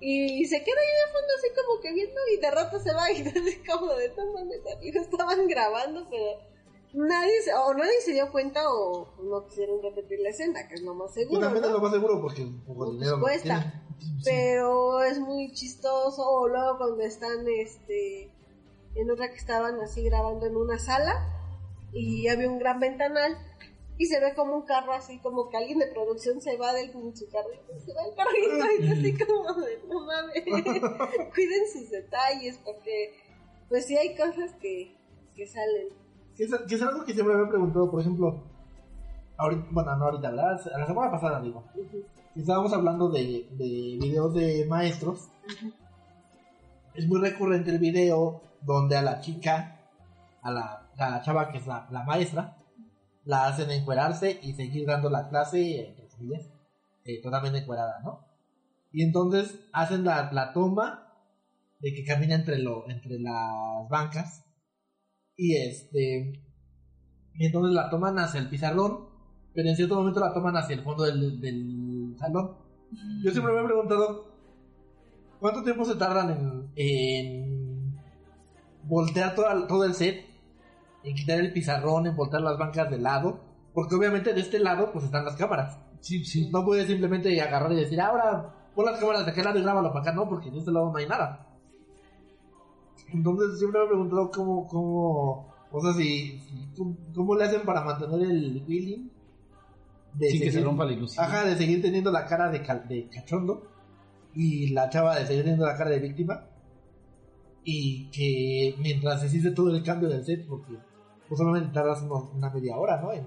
y se queda ahí de fondo así como que viendo y de rato se va y *laughs* así como de mames amigos estaban grabando pero nadie se, o nadie se dio cuenta o no quisieron repetir la escena que es lo más seguro también es lo más seguro porque un poco de Pues dinero lo cuesta. pero es muy chistoso. O luego cuando están este en otra que estaban así grabando en una sala y había un gran ventanal y se ve como un carro así como que alguien de producción se va del su carrito se va el carrito y así *laughs* como de no mames *laughs* cuiden sus detalles porque pues sí hay cosas que, que salen Que es, que es algo que siempre me he preguntado, por ejemplo, ahorita, bueno, no ahorita, la, la semana pasada digo, estábamos hablando de, de videos de maestros. Es muy recurrente el video donde a la chica, a la, la chava que es la, la maestra, la hacen encuerarse y seguir dando la clase, entre comillas, eh, totalmente encuerada, ¿no? Y entonces hacen la, la toma de que camina entre, lo, entre las bancas y este y entonces la toman hacia el pizarrón pero en cierto momento la toman hacia el fondo del, del salón. Yo siempre me he preguntado cuánto tiempo se tardan en, en voltear toda- todo el set en quitar el pizarrón en voltear las bancas de lado porque obviamente de este lado pues están las cámaras. Sí, sí. no puedes simplemente agarrar y decir ahora pon las cámaras de aquel lado y grábalo para acá no porque de este lado no hay nada entonces siempre me he preguntado cómo, cómo, o sea, si, si- cómo, cómo le hacen para mantener el feeling de Sin que se seguir- rompa la ilusión. Ajá, de seguir teniendo la cara de, cal- de cachondo y la chava de seguir teniendo la cara de víctima y que mientras se hice todo el cambio del set, porque pues solamente tardas unos- una media hora, ¿no? En,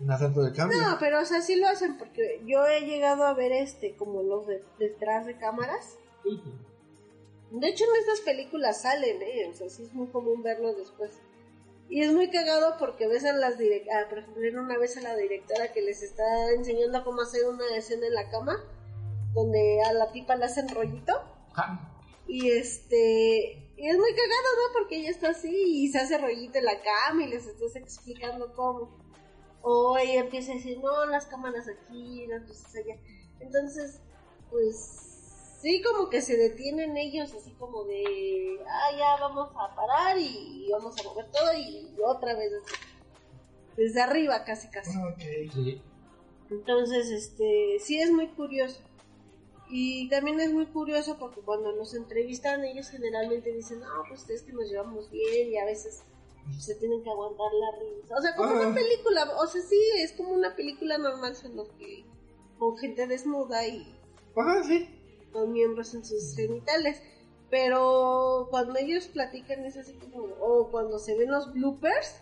en hacer todo el cambio. no pero o sea sí lo hacen porque yo he llegado a ver este como los de, detrás de cámaras De hecho, en estas películas salen, ¿eh? O sea, sí es muy común verlos después. Y es muy cagado porque ves a las directoras, por ejemplo, una vez a la directora que les está enseñando cómo hacer una escena en la cama donde a la tipa le hacen rollito. Ajá. Y este. Y es muy cagado, ¿no? Porque ella está así y se hace rollito en la cama y les estás explicando cómo. O ella empieza a decir, no, las cámaras aquí, las cosas allá. Entonces, pues. Sí, como que se detienen ellos, así como de. Ah, ya vamos a parar y vamos a mover todo y otra vez así. Desde arriba, casi, casi. Ok. Sí. Entonces, este, sí es muy curioso. Y también es muy curioso porque cuando nos entrevistan ellos generalmente dicen, no, pues es que nos llevamos bien y a veces se tienen que aguantar la risa. O sea, como una película, o sea, sí, es como una película normal, solo que con gente desnuda y Ajá, sí. Con miembros en sus genitales. Pero cuando ellos platican es así como, o cuando se ven los bloopers,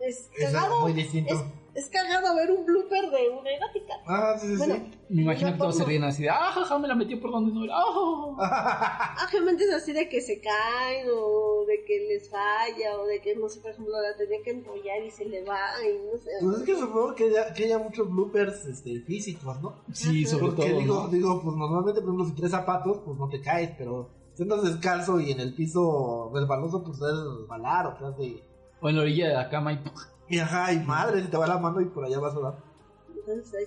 es Es cagado. muy distinto. Es, es cagado ver un blooper de una erótica. Ah, sí, sí, Bueno, sí. Me imagino que todos se ríen así de, ah, jaja, me la metió por donde no era. Ah. *laughs* Ah, generalmente es así de que se caen o de que les falla o de que, no sé, por ejemplo, la tenía que enrollar y se le va y no sé. Pues es que supongo que haya, que haya muchos bloopers este, físicos, ¿no? Sí, sobre Porque todo. digo, ¿no? digo, pues normalmente, por ejemplo, si traes zapatos, pues no te caes, pero si andas descalzo y en el piso resbaloso, pues puedes resbalar o te de... O en la orilla de la cama y Y ajá, y madre, se te va la mano y por allá vas a dar.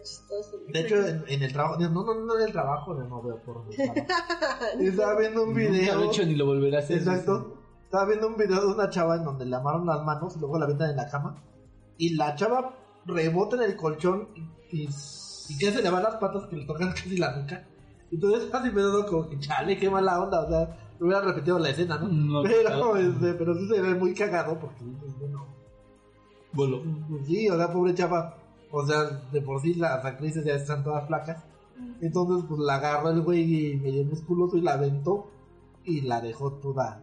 Chistoso. De hecho, en, en el trabajo, no, no, no en el trabajo, no, no veo por. *laughs* Estaba viendo un nunca lo video. he hecho ni lo volveré a hacer. Exacto. Estaba viendo un video de una chava en donde le amarran las manos y luego la aventan en la cama. Y la chava rebota en el colchón y, y, y que se le van las patas que le tocan *laughs* casi la nuca. Entonces así me dado como que chale, qué mala onda. O sea, me hubiera repetido la escena, ¿no? No, pero, claro. este, pero sí se ve muy cagado porque dices, bueno, Pues sí, o sea, pobre chava. O sea, de por sí las actrices ya están todas flacas. Entonces, pues la agarró el güey medio musculoso y la aventó y la dejó toda,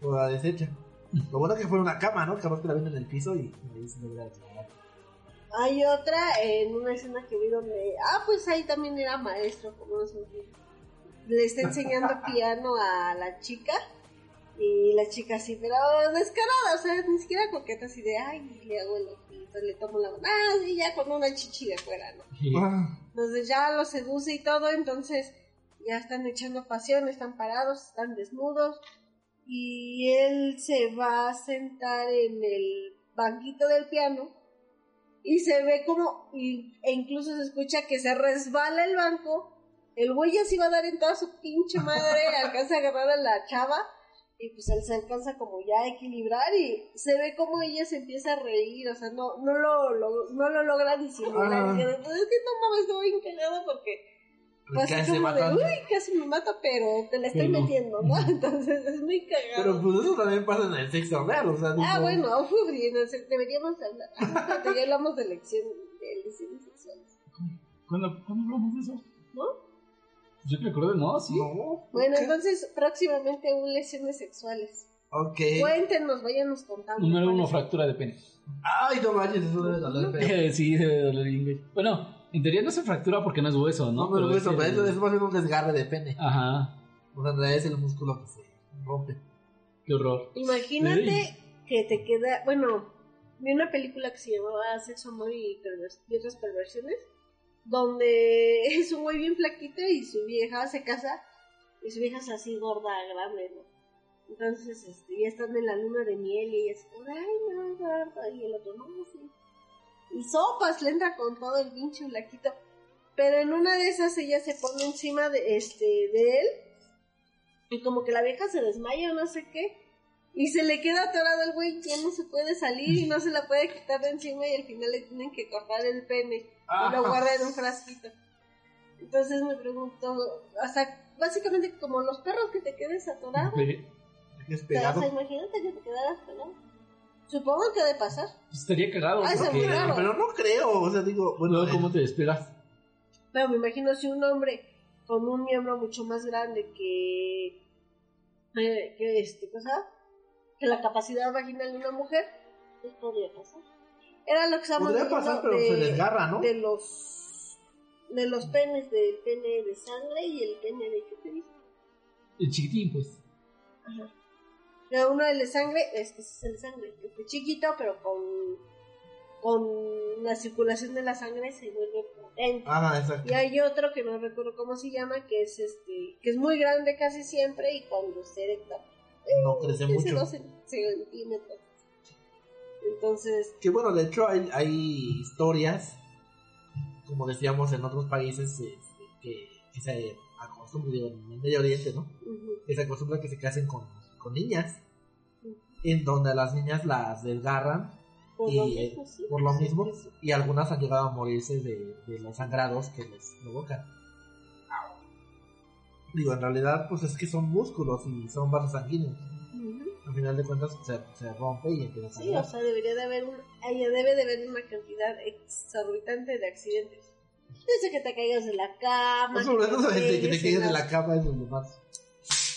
toda deshecha. Lo bueno que fue una cama, ¿no? Capaz que la ven en el piso y ahí se me. Hay otra en una escena que vi donde, ah, pues ahí también era maestro, como no sé. Le está enseñando *laughs* piano a la chica y la chica así, pero descarada, o sea, ni siquiera coqueta así de, ay, le hago el ojito, le tomo la mano, ah, sí, ya con una chichi de fuera, ¿no? Sí. Ah, Entonces ya lo seduce y todo, entonces ya están echando pasión, están parados, están desnudos y él se va a sentar en el banquito del piano y se ve como, y- e incluso se escucha que se resbala el banco, el güey ya se iba a dar en toda su pinche madre, *laughs* alcanza a agarrar a la chava y pues él se alcanza como ya a equilibrar y se ve como ella se empieza a reír, o sea, no, no, lo, lo- no lo logra disimular. Y dije, pues es que no mames, estoy bien cagado porque pues casi así se como de, uy, casi me mata, pero te la estoy Pero- metiendo, ¿no? *laughs* Entonces es muy Pero cagado. pues eso también pasa en el sexo real, o sea, Ah, bueno, uf, deberíamos hablar. *laughs* Ya hablamos de elección, de lesiones sexuales. ¿Cuándo, ¿Cuándo hablamos de eso? Yo que recuerdo, no, sí. No. Bueno, ¿qué? entonces próximamente un lesiones sexuales. Ok. Cuéntenos, váyanos contando. Número uno, fractura de pene. Ay, no manches, eso debe doler feo. *laughs* sí, debe doler bien, güey. Bueno, en teoría no se fractura porque no es hueso, ¿no? No, pero eso, es eso es más bien un desgarre de pene. Ajá, O sea, en realidad es el músculo que se rompe. qué horror. Imagínate Ey. que te queda, bueno, vi una película que se llamaba Sexo, Amor y, y otras perversiones, donde *laughs* es un güey bien flaquito y su vieja se casa y su vieja es así gorda, grande, ¿no? Entonces, este, ya están en la luna de miel y ella es ay, no, y el otro, no, sí. Y sopas, le entra con todo el pinche flaquito. Pero en una de esas ella se pone encima de, este, de él y como que la vieja se desmaya no sé qué. Y se le queda atorado el güey, ya no se puede salir y no se la puede quitar de encima y al final le tienen que cortar el pene y lo guarda en un frasquito. Entonces me pregunto, o sea, básicamente como los perros que te quedes atorado. O pegado. sea, imagínate que te quedaras pelado. Supongo que ha de pasar. Estaría cagado porque... raro. Pero no creo, o sea, digo, bueno, eh, ¿cómo te despegas? Pero me imagino si un hombre con un miembro mucho más grande que, eh, que este, cosa, que la capacidad vaginal de una mujer, pues podría pasar. Era lo que estábamos podría pasar, pero de, se desgarra, ¿no? de los de los penes, del pene de sangre y el pene de ¿qué te dije? El chiquitín, pues. Ajá. Pero uno el de sangre, este es el de sangre, este chiquito, pero con con la circulación de la sangre se vuelve potente. Ah, exacto. Y hay otro que no recuerdo cómo se llama, que es este, que es muy grande casi siempre y cuando se erecta No crece mucho. centímetros. Entonces, Que bueno, de hecho hay, hay historias, como decíamos en otros países, este, que, que se acostumbra, en el Medio Oriente, ¿no? ujú, Que se acostumbra que se casen con, con niñas, en donde a las niñas las desgarran por Y, lo eh, mismo, sí. por lo mismo, y algunas han llegado a morirse de, de los sangrados que les provocan. Digo, en realidad, pues es que son músculos y son vasos sanguíneos. Ujú. Al final de cuentas, se, se rompe y empieza a Sí, o sea, debería de haber un, debe de haber una cantidad exorbitante de accidentes. Desde que te caigas de la cama. No, sobre que todo desde que te caigas en de la cama es lo más.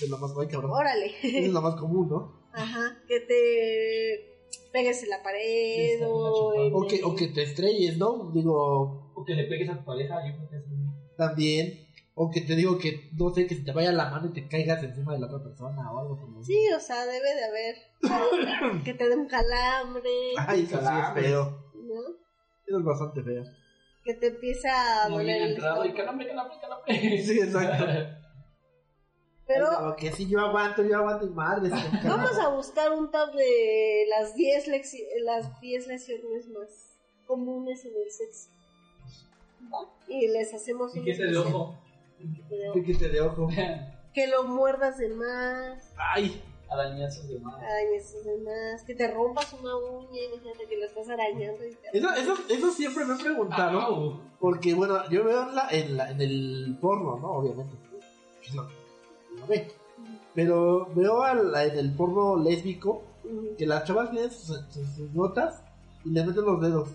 Es lo más guay, cabrón. Órale. Es lo más común, ¿no? Ajá, que te pegues en la pared o, en O que, el- o que te estrelles, ¿no? Digo, O que le pegues a tu pareja, yo creo que es un... también. O que te digo que, no sé, que se te vaya la mano y te caigas encima de la otra persona o algo como Sí, o sea, debe de haber *coughs* que te dé un calambre, Ay, eso sí es feo. ¿no? Eso es bastante feo. Que te empieza a Muy doler bien el entrado y calambre, calambre, calambre. Sí, exacto. *laughs* Pero Como que sí, yo aguanto, yo aguanto y madre. *laughs* vamos a buscar un top de las 10 lexi- las 10 lesiones más comunes en el sexo. ¿Va? Y les hacemos Y un que te ojo. de ojo. Piquete de ojo. Que lo muerdas de más, Ay, Arañazos de más. arañazos de más, que te rompas una uña, imagínate que lo estás arañando y te... eso, eso, eso siempre me he preguntado. Au. Porque, bueno, yo veo en, la, en, la, en el porno, ¿no? Obviamente. No, no ve. Pero veo al- en el porno lésbico que las chavas tienen sus, sus, sus notas y le meten los dedos.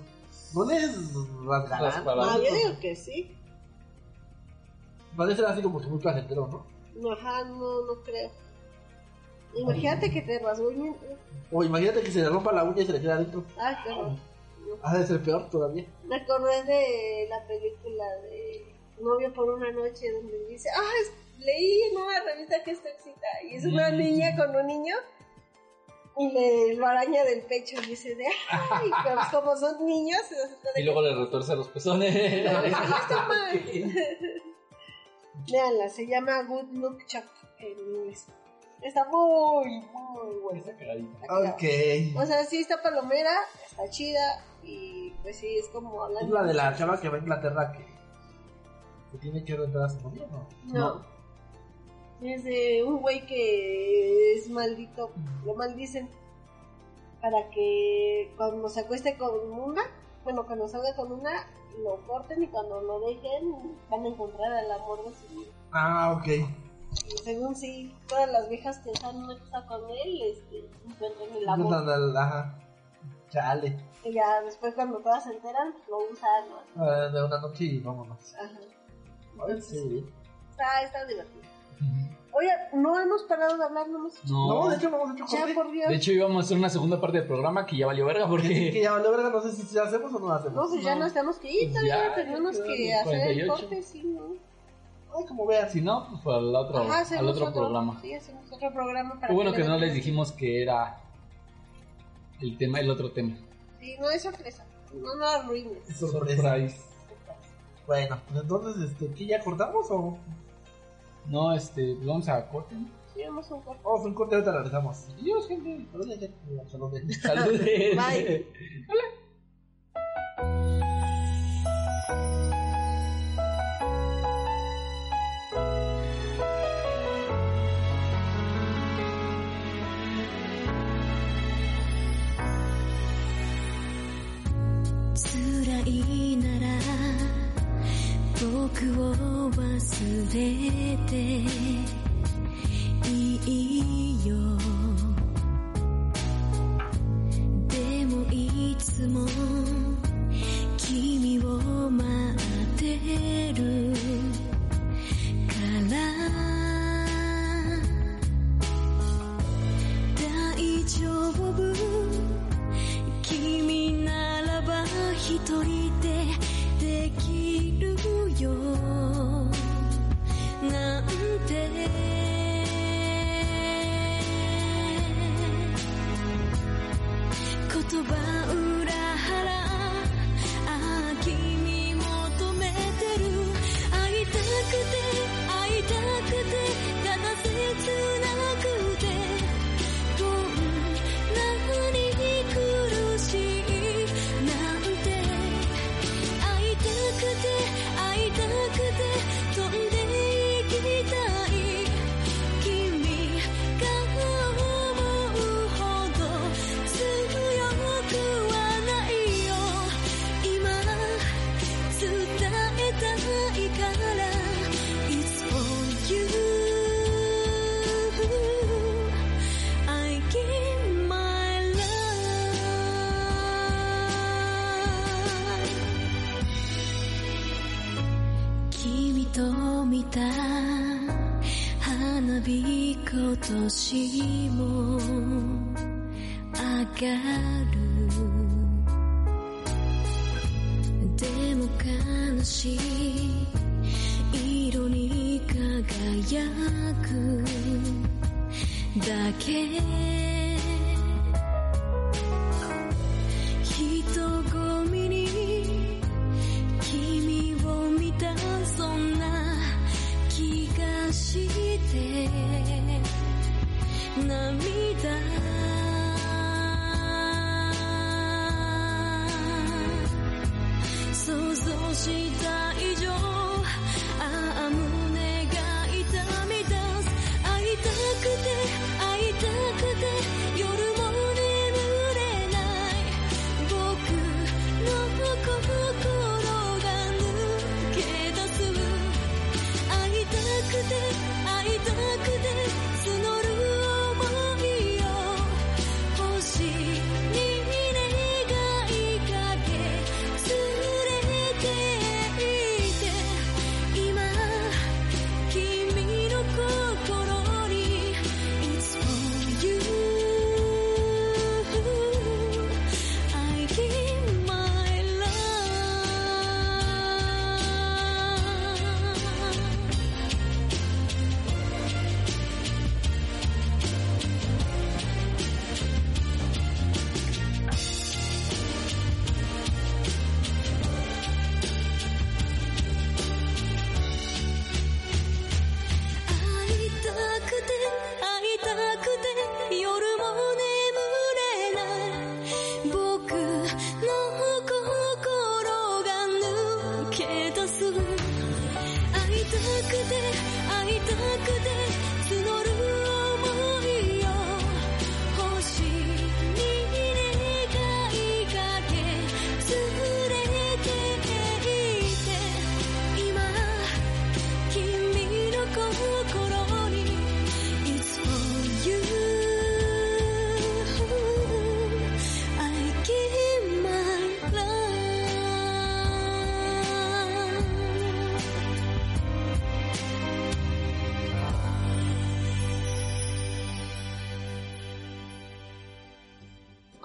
¿No les rasgarán? Rasparán. Ah, yo digo que sí. Parece así como que muy placentero, ¿no? Ajá, no, no creo. Imagínate que te rasguñen. O imagínate que se le rompa la uña y se le queda adentro. Qué horror. Ha de ser peor todavía. Me acordé de la película de Novio por una noche donde dice, ah, es- leí en una revista que es tóxica y es una niña con un niño y le lo araña del pecho y dice de, ay, *laughs* pero como son niños, se resulta de Y luego le retuerce los pezones. *laughs* que *laughs* está. Veanla, se llama Good Look Chuck en inglés. Está muy, muy buena. Esa cagadita. Ok. O sea, sí está palomera, está chida y pues sí, es como Es hablando. la de la chava que va a Inglaterra que, que tiene que rentar a su novio, ¿no? No. Es de un güey que es maldito, lo maldicen para que cuando se acueste con una, bueno, cuando salga con una, lo corten y cuando lo dejen van a encontrar al amor de su vida. Ah, ok. Y según sí, todas las viejas que están una cosa con él, este, encuentran el amor. Entonces, Ajá. Chale. Y ya después cuando todas se enteran, lo usan. ¿no? Ah, de una noche y vámonos. Ajá. Ay, sí. Está, está divertido. Oye, no hemos parado de hablar. No, No, de hecho no hemos hecho Ya, corte. por Dios. de hecho íbamos a hacer una segunda parte del programa que ya valió verga *laughs* Que porque... ya vale verga, no sé si hacemos o no No, hacemos. pues ya No. nos tenemos que ir, Pues todavía ya, tenemos ya que quedan hacer el 48. corte, sí, ¿no? Ay, como veas. Si no, pues al otro, Ajá, al hacemos otro programa. Sí, hacemos otro programa para Lo bueno le que no den- les dijimos que era el tema, el otro tema. Sí, no es sorpresa. No nos arruines. Es sorpresa. Bueno, pues entonces, este, ¿qué ya cortamos o No, este, vamos a corte. Sí, vamos a un corte. vamos a un corte ahorita regresamos? Adiós, gente. Saludos. Saludos. Bye. *laughs* Hola. 忘れていい約だけ。人混みに君を見たそんな気がして涙。想像した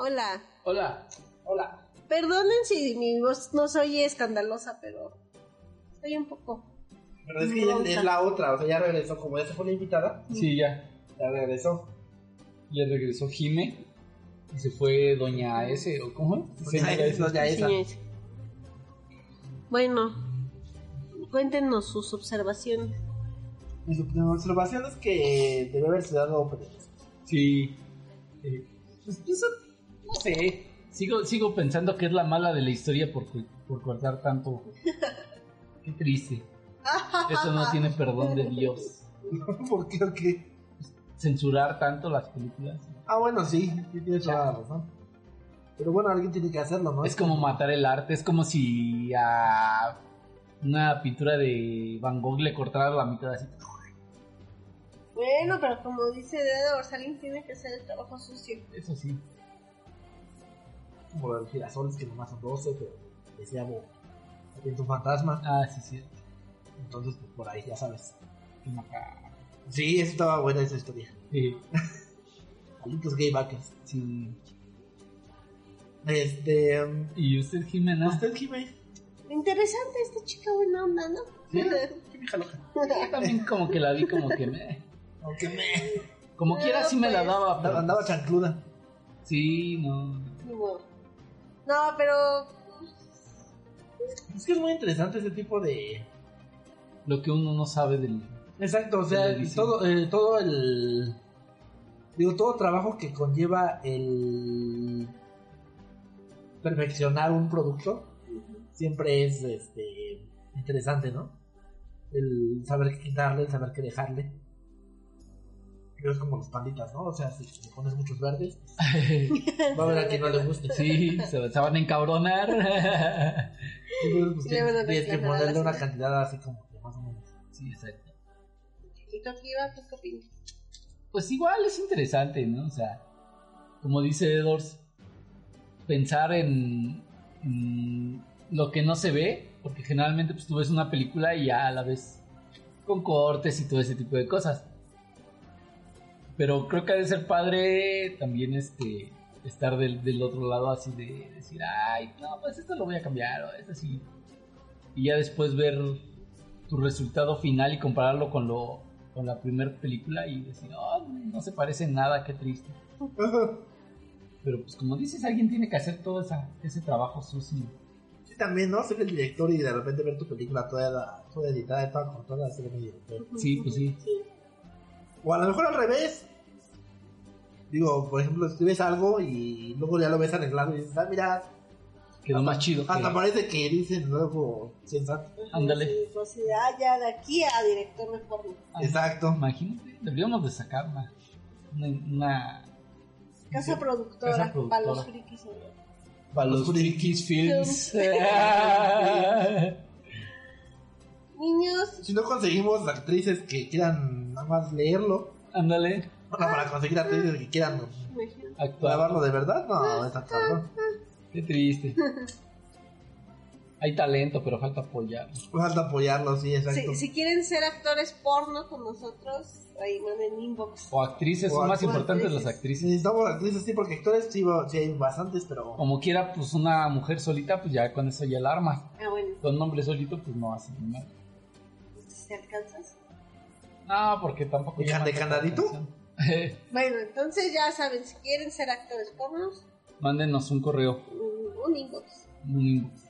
Hola. Hola. Hola. Perdonen si mi voz no se oye escandalosa, pero estoy un poco. Pero es que ella es la otra, o sea, ya regresó, como ya se fue la invitada, Sí, ya. ya regresó. Ya regresó Jime. Y se fue Doña S. ¿O cómo? es? Doña S, Doña esa. Bueno, cuéntenos sus observaciones. Mi observación es que debe haberse dado. Sí. Eh, pues, eso, no sé. Sigo, sigo pensando que es la mala de la historia por, por cortar tanto. Qué triste. Eso no tiene perdón de Dios. *laughs* ¿Por qué o qué? Censurar tanto las películas. Ah, bueno, sí, sí tienes toda la razón. Pero bueno, alguien tiene que hacerlo, ¿no? Es como matar el arte. Es como si a una pintura de Van Gogh le cortara la mitad así. Bueno, pero como dice Dedor, alguien tiene que hacer el trabajo sucio. Eso sí. Como los girasoles que nomás son 12, pero decía Bo, tiene un fantasma. Ah, sí, sí. Entonces, pues por ahí, ya sabes. Sí, eso estaba buena esa historia. Sí. *laughs* Malditos gay backers. sí. Este. um, ¿Y usted, Jimena? ¿Usted, Jimé? Interesante esta chica buena onda, ¿no? Sí, qué vieja loca. Yo también como que la vi como que me... Aunque me. Como quiera sí me la daba, pero... Andaba, andaba chancluda. Sí, no... No, pero Es que es muy interesante ese tipo de. Lo que uno no sabe del... Exacto, o sea, todo, eh, todo el. Digo, todo trabajo que conlleva el. perfeccionar un producto siempre es este interesante, ¿no? El saber qué quitarle, el saber qué dejarle. Pero es como los panditas, ¿no? O sea, si le pones muchos verdes, *laughs* va a haber a quien no le guste. Sí, se, se van a encabronar. *laughs* Entonces, pues, Sí, tienes, tienes que ponerle una cantidad así como que más o menos. Sí, exacto. ¿y tú aquí? ¿Tú qué opinas? Pues igual es interesante, ¿no? O sea, como dice Edwards, pensar en, en lo que no se ve Porque generalmente pues tú ves una película y ya a la vez con cortes y todo ese tipo de cosas. Pero creo que ha de ser padre también este estar del, del otro lado así de decir, ay, no, pues esto lo voy a cambiar, o esto sí. Y ya después ver tu resultado final y compararlo con lo con la primera película y decir, oh, no se parece nada, qué triste. Pero pues como dices, alguien tiene que hacer todo esa, ese trabajo sucio. Sí, también, ¿no? Ser el director y de repente ver tu película toda, toda editada y toda cortada, ser el director. Sí, pues sí. O a lo mejor al revés. Digo, por ejemplo, escribes algo y luego ya lo ves arreglado y dices, ah, mira, Quedó más chido. que- hasta parece que dicen luego sensato. Ándale. Sí, pues, sí, ah, ya de aquí a director de porno. Ah, Exacto. Imagínate, deberíamos de sacar una, una, una- Casa productora, Casa productora. para los frikis. ¿no? para Los los frikis films. *laughs* *laughs* Niños, Si no conseguimos actrices que quieran nada más leerlo, Ándale, bueno, para conseguir actrices que quieran grabarlo de verdad, no, está cabrón. Qué triste. Hay talento, pero falta apoyar. Falta apoyarlo, sí, exacto. Si, si quieren ser actores porno con nosotros, ahí manden inbox. O actrices, O son más actrices. importantes las actrices. Necesitamos actrices, sí, porque actores sí, sí hay bastantes, pero Como quiera, pues una mujer solita, pues ya con eso ya la armas. Ah, bueno, Con un hombre solito, pues no hace nada. Si alcanzas. No, porque tampoco. ¿De llama can- de candadito? *laughs* Bueno, entonces ya saben, si quieren ser actores pornos, Mándenos un correo. un, un inbox. un inbox.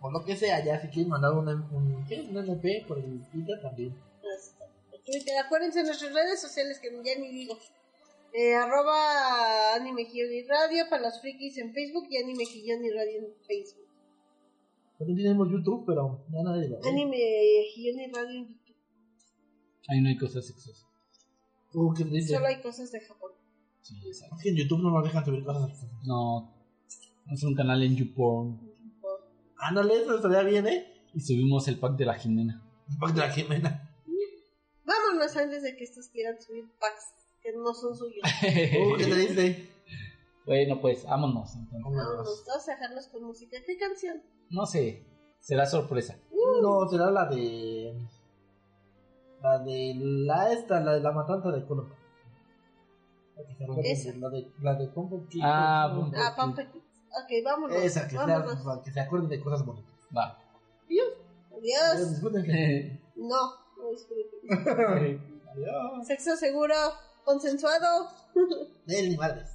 o lo que sea, ya si quieren mandar un, un, un MP por el Twitter también. Twitter. Acuérdense de nuestras redes sociales que ya ni digo. Eh, arroba anime guion y radio para los frikis en Facebook y anime y radio en Facebook. También tenemos YouTube, pero ya nadie lo ve. Anime y radio en YouTube. Ahí no hay cosas sexosas. ¿Tú qué dices? Solo hay cosas de Japón. Sí, exacto. Es que en YouTube no nos dejan subir cosas. No. Es un canal en YouPorn. Ándale, eso estaría bien, ¿eh? Y subimos el pack de la Jimena. Un pack de la Jimena. Vámonos antes de que estos quieran subir packs que no son suyos. *laughs* Uh, ¿Qué te dice? Bueno, pues vámonos. entonces. Vámonos todos a dejarnos con música. ¿Qué canción? No sé. Será sorpresa. No, será la de. La de la esta, la de la matanza de Kuno. La que se acuerden Esa. La de, la de Pump Kick. Ah, Pump Pump-. Ah, Pampa Kids. Ok, vámonos. Esa, que, vámonos. sea, que se acuerden de cosas bonitas. Va. Adiós. Disfrútense. *laughs* No, no disfruten. *laughs* Adiós. Sexo seguro, consensuado. Del ni madres.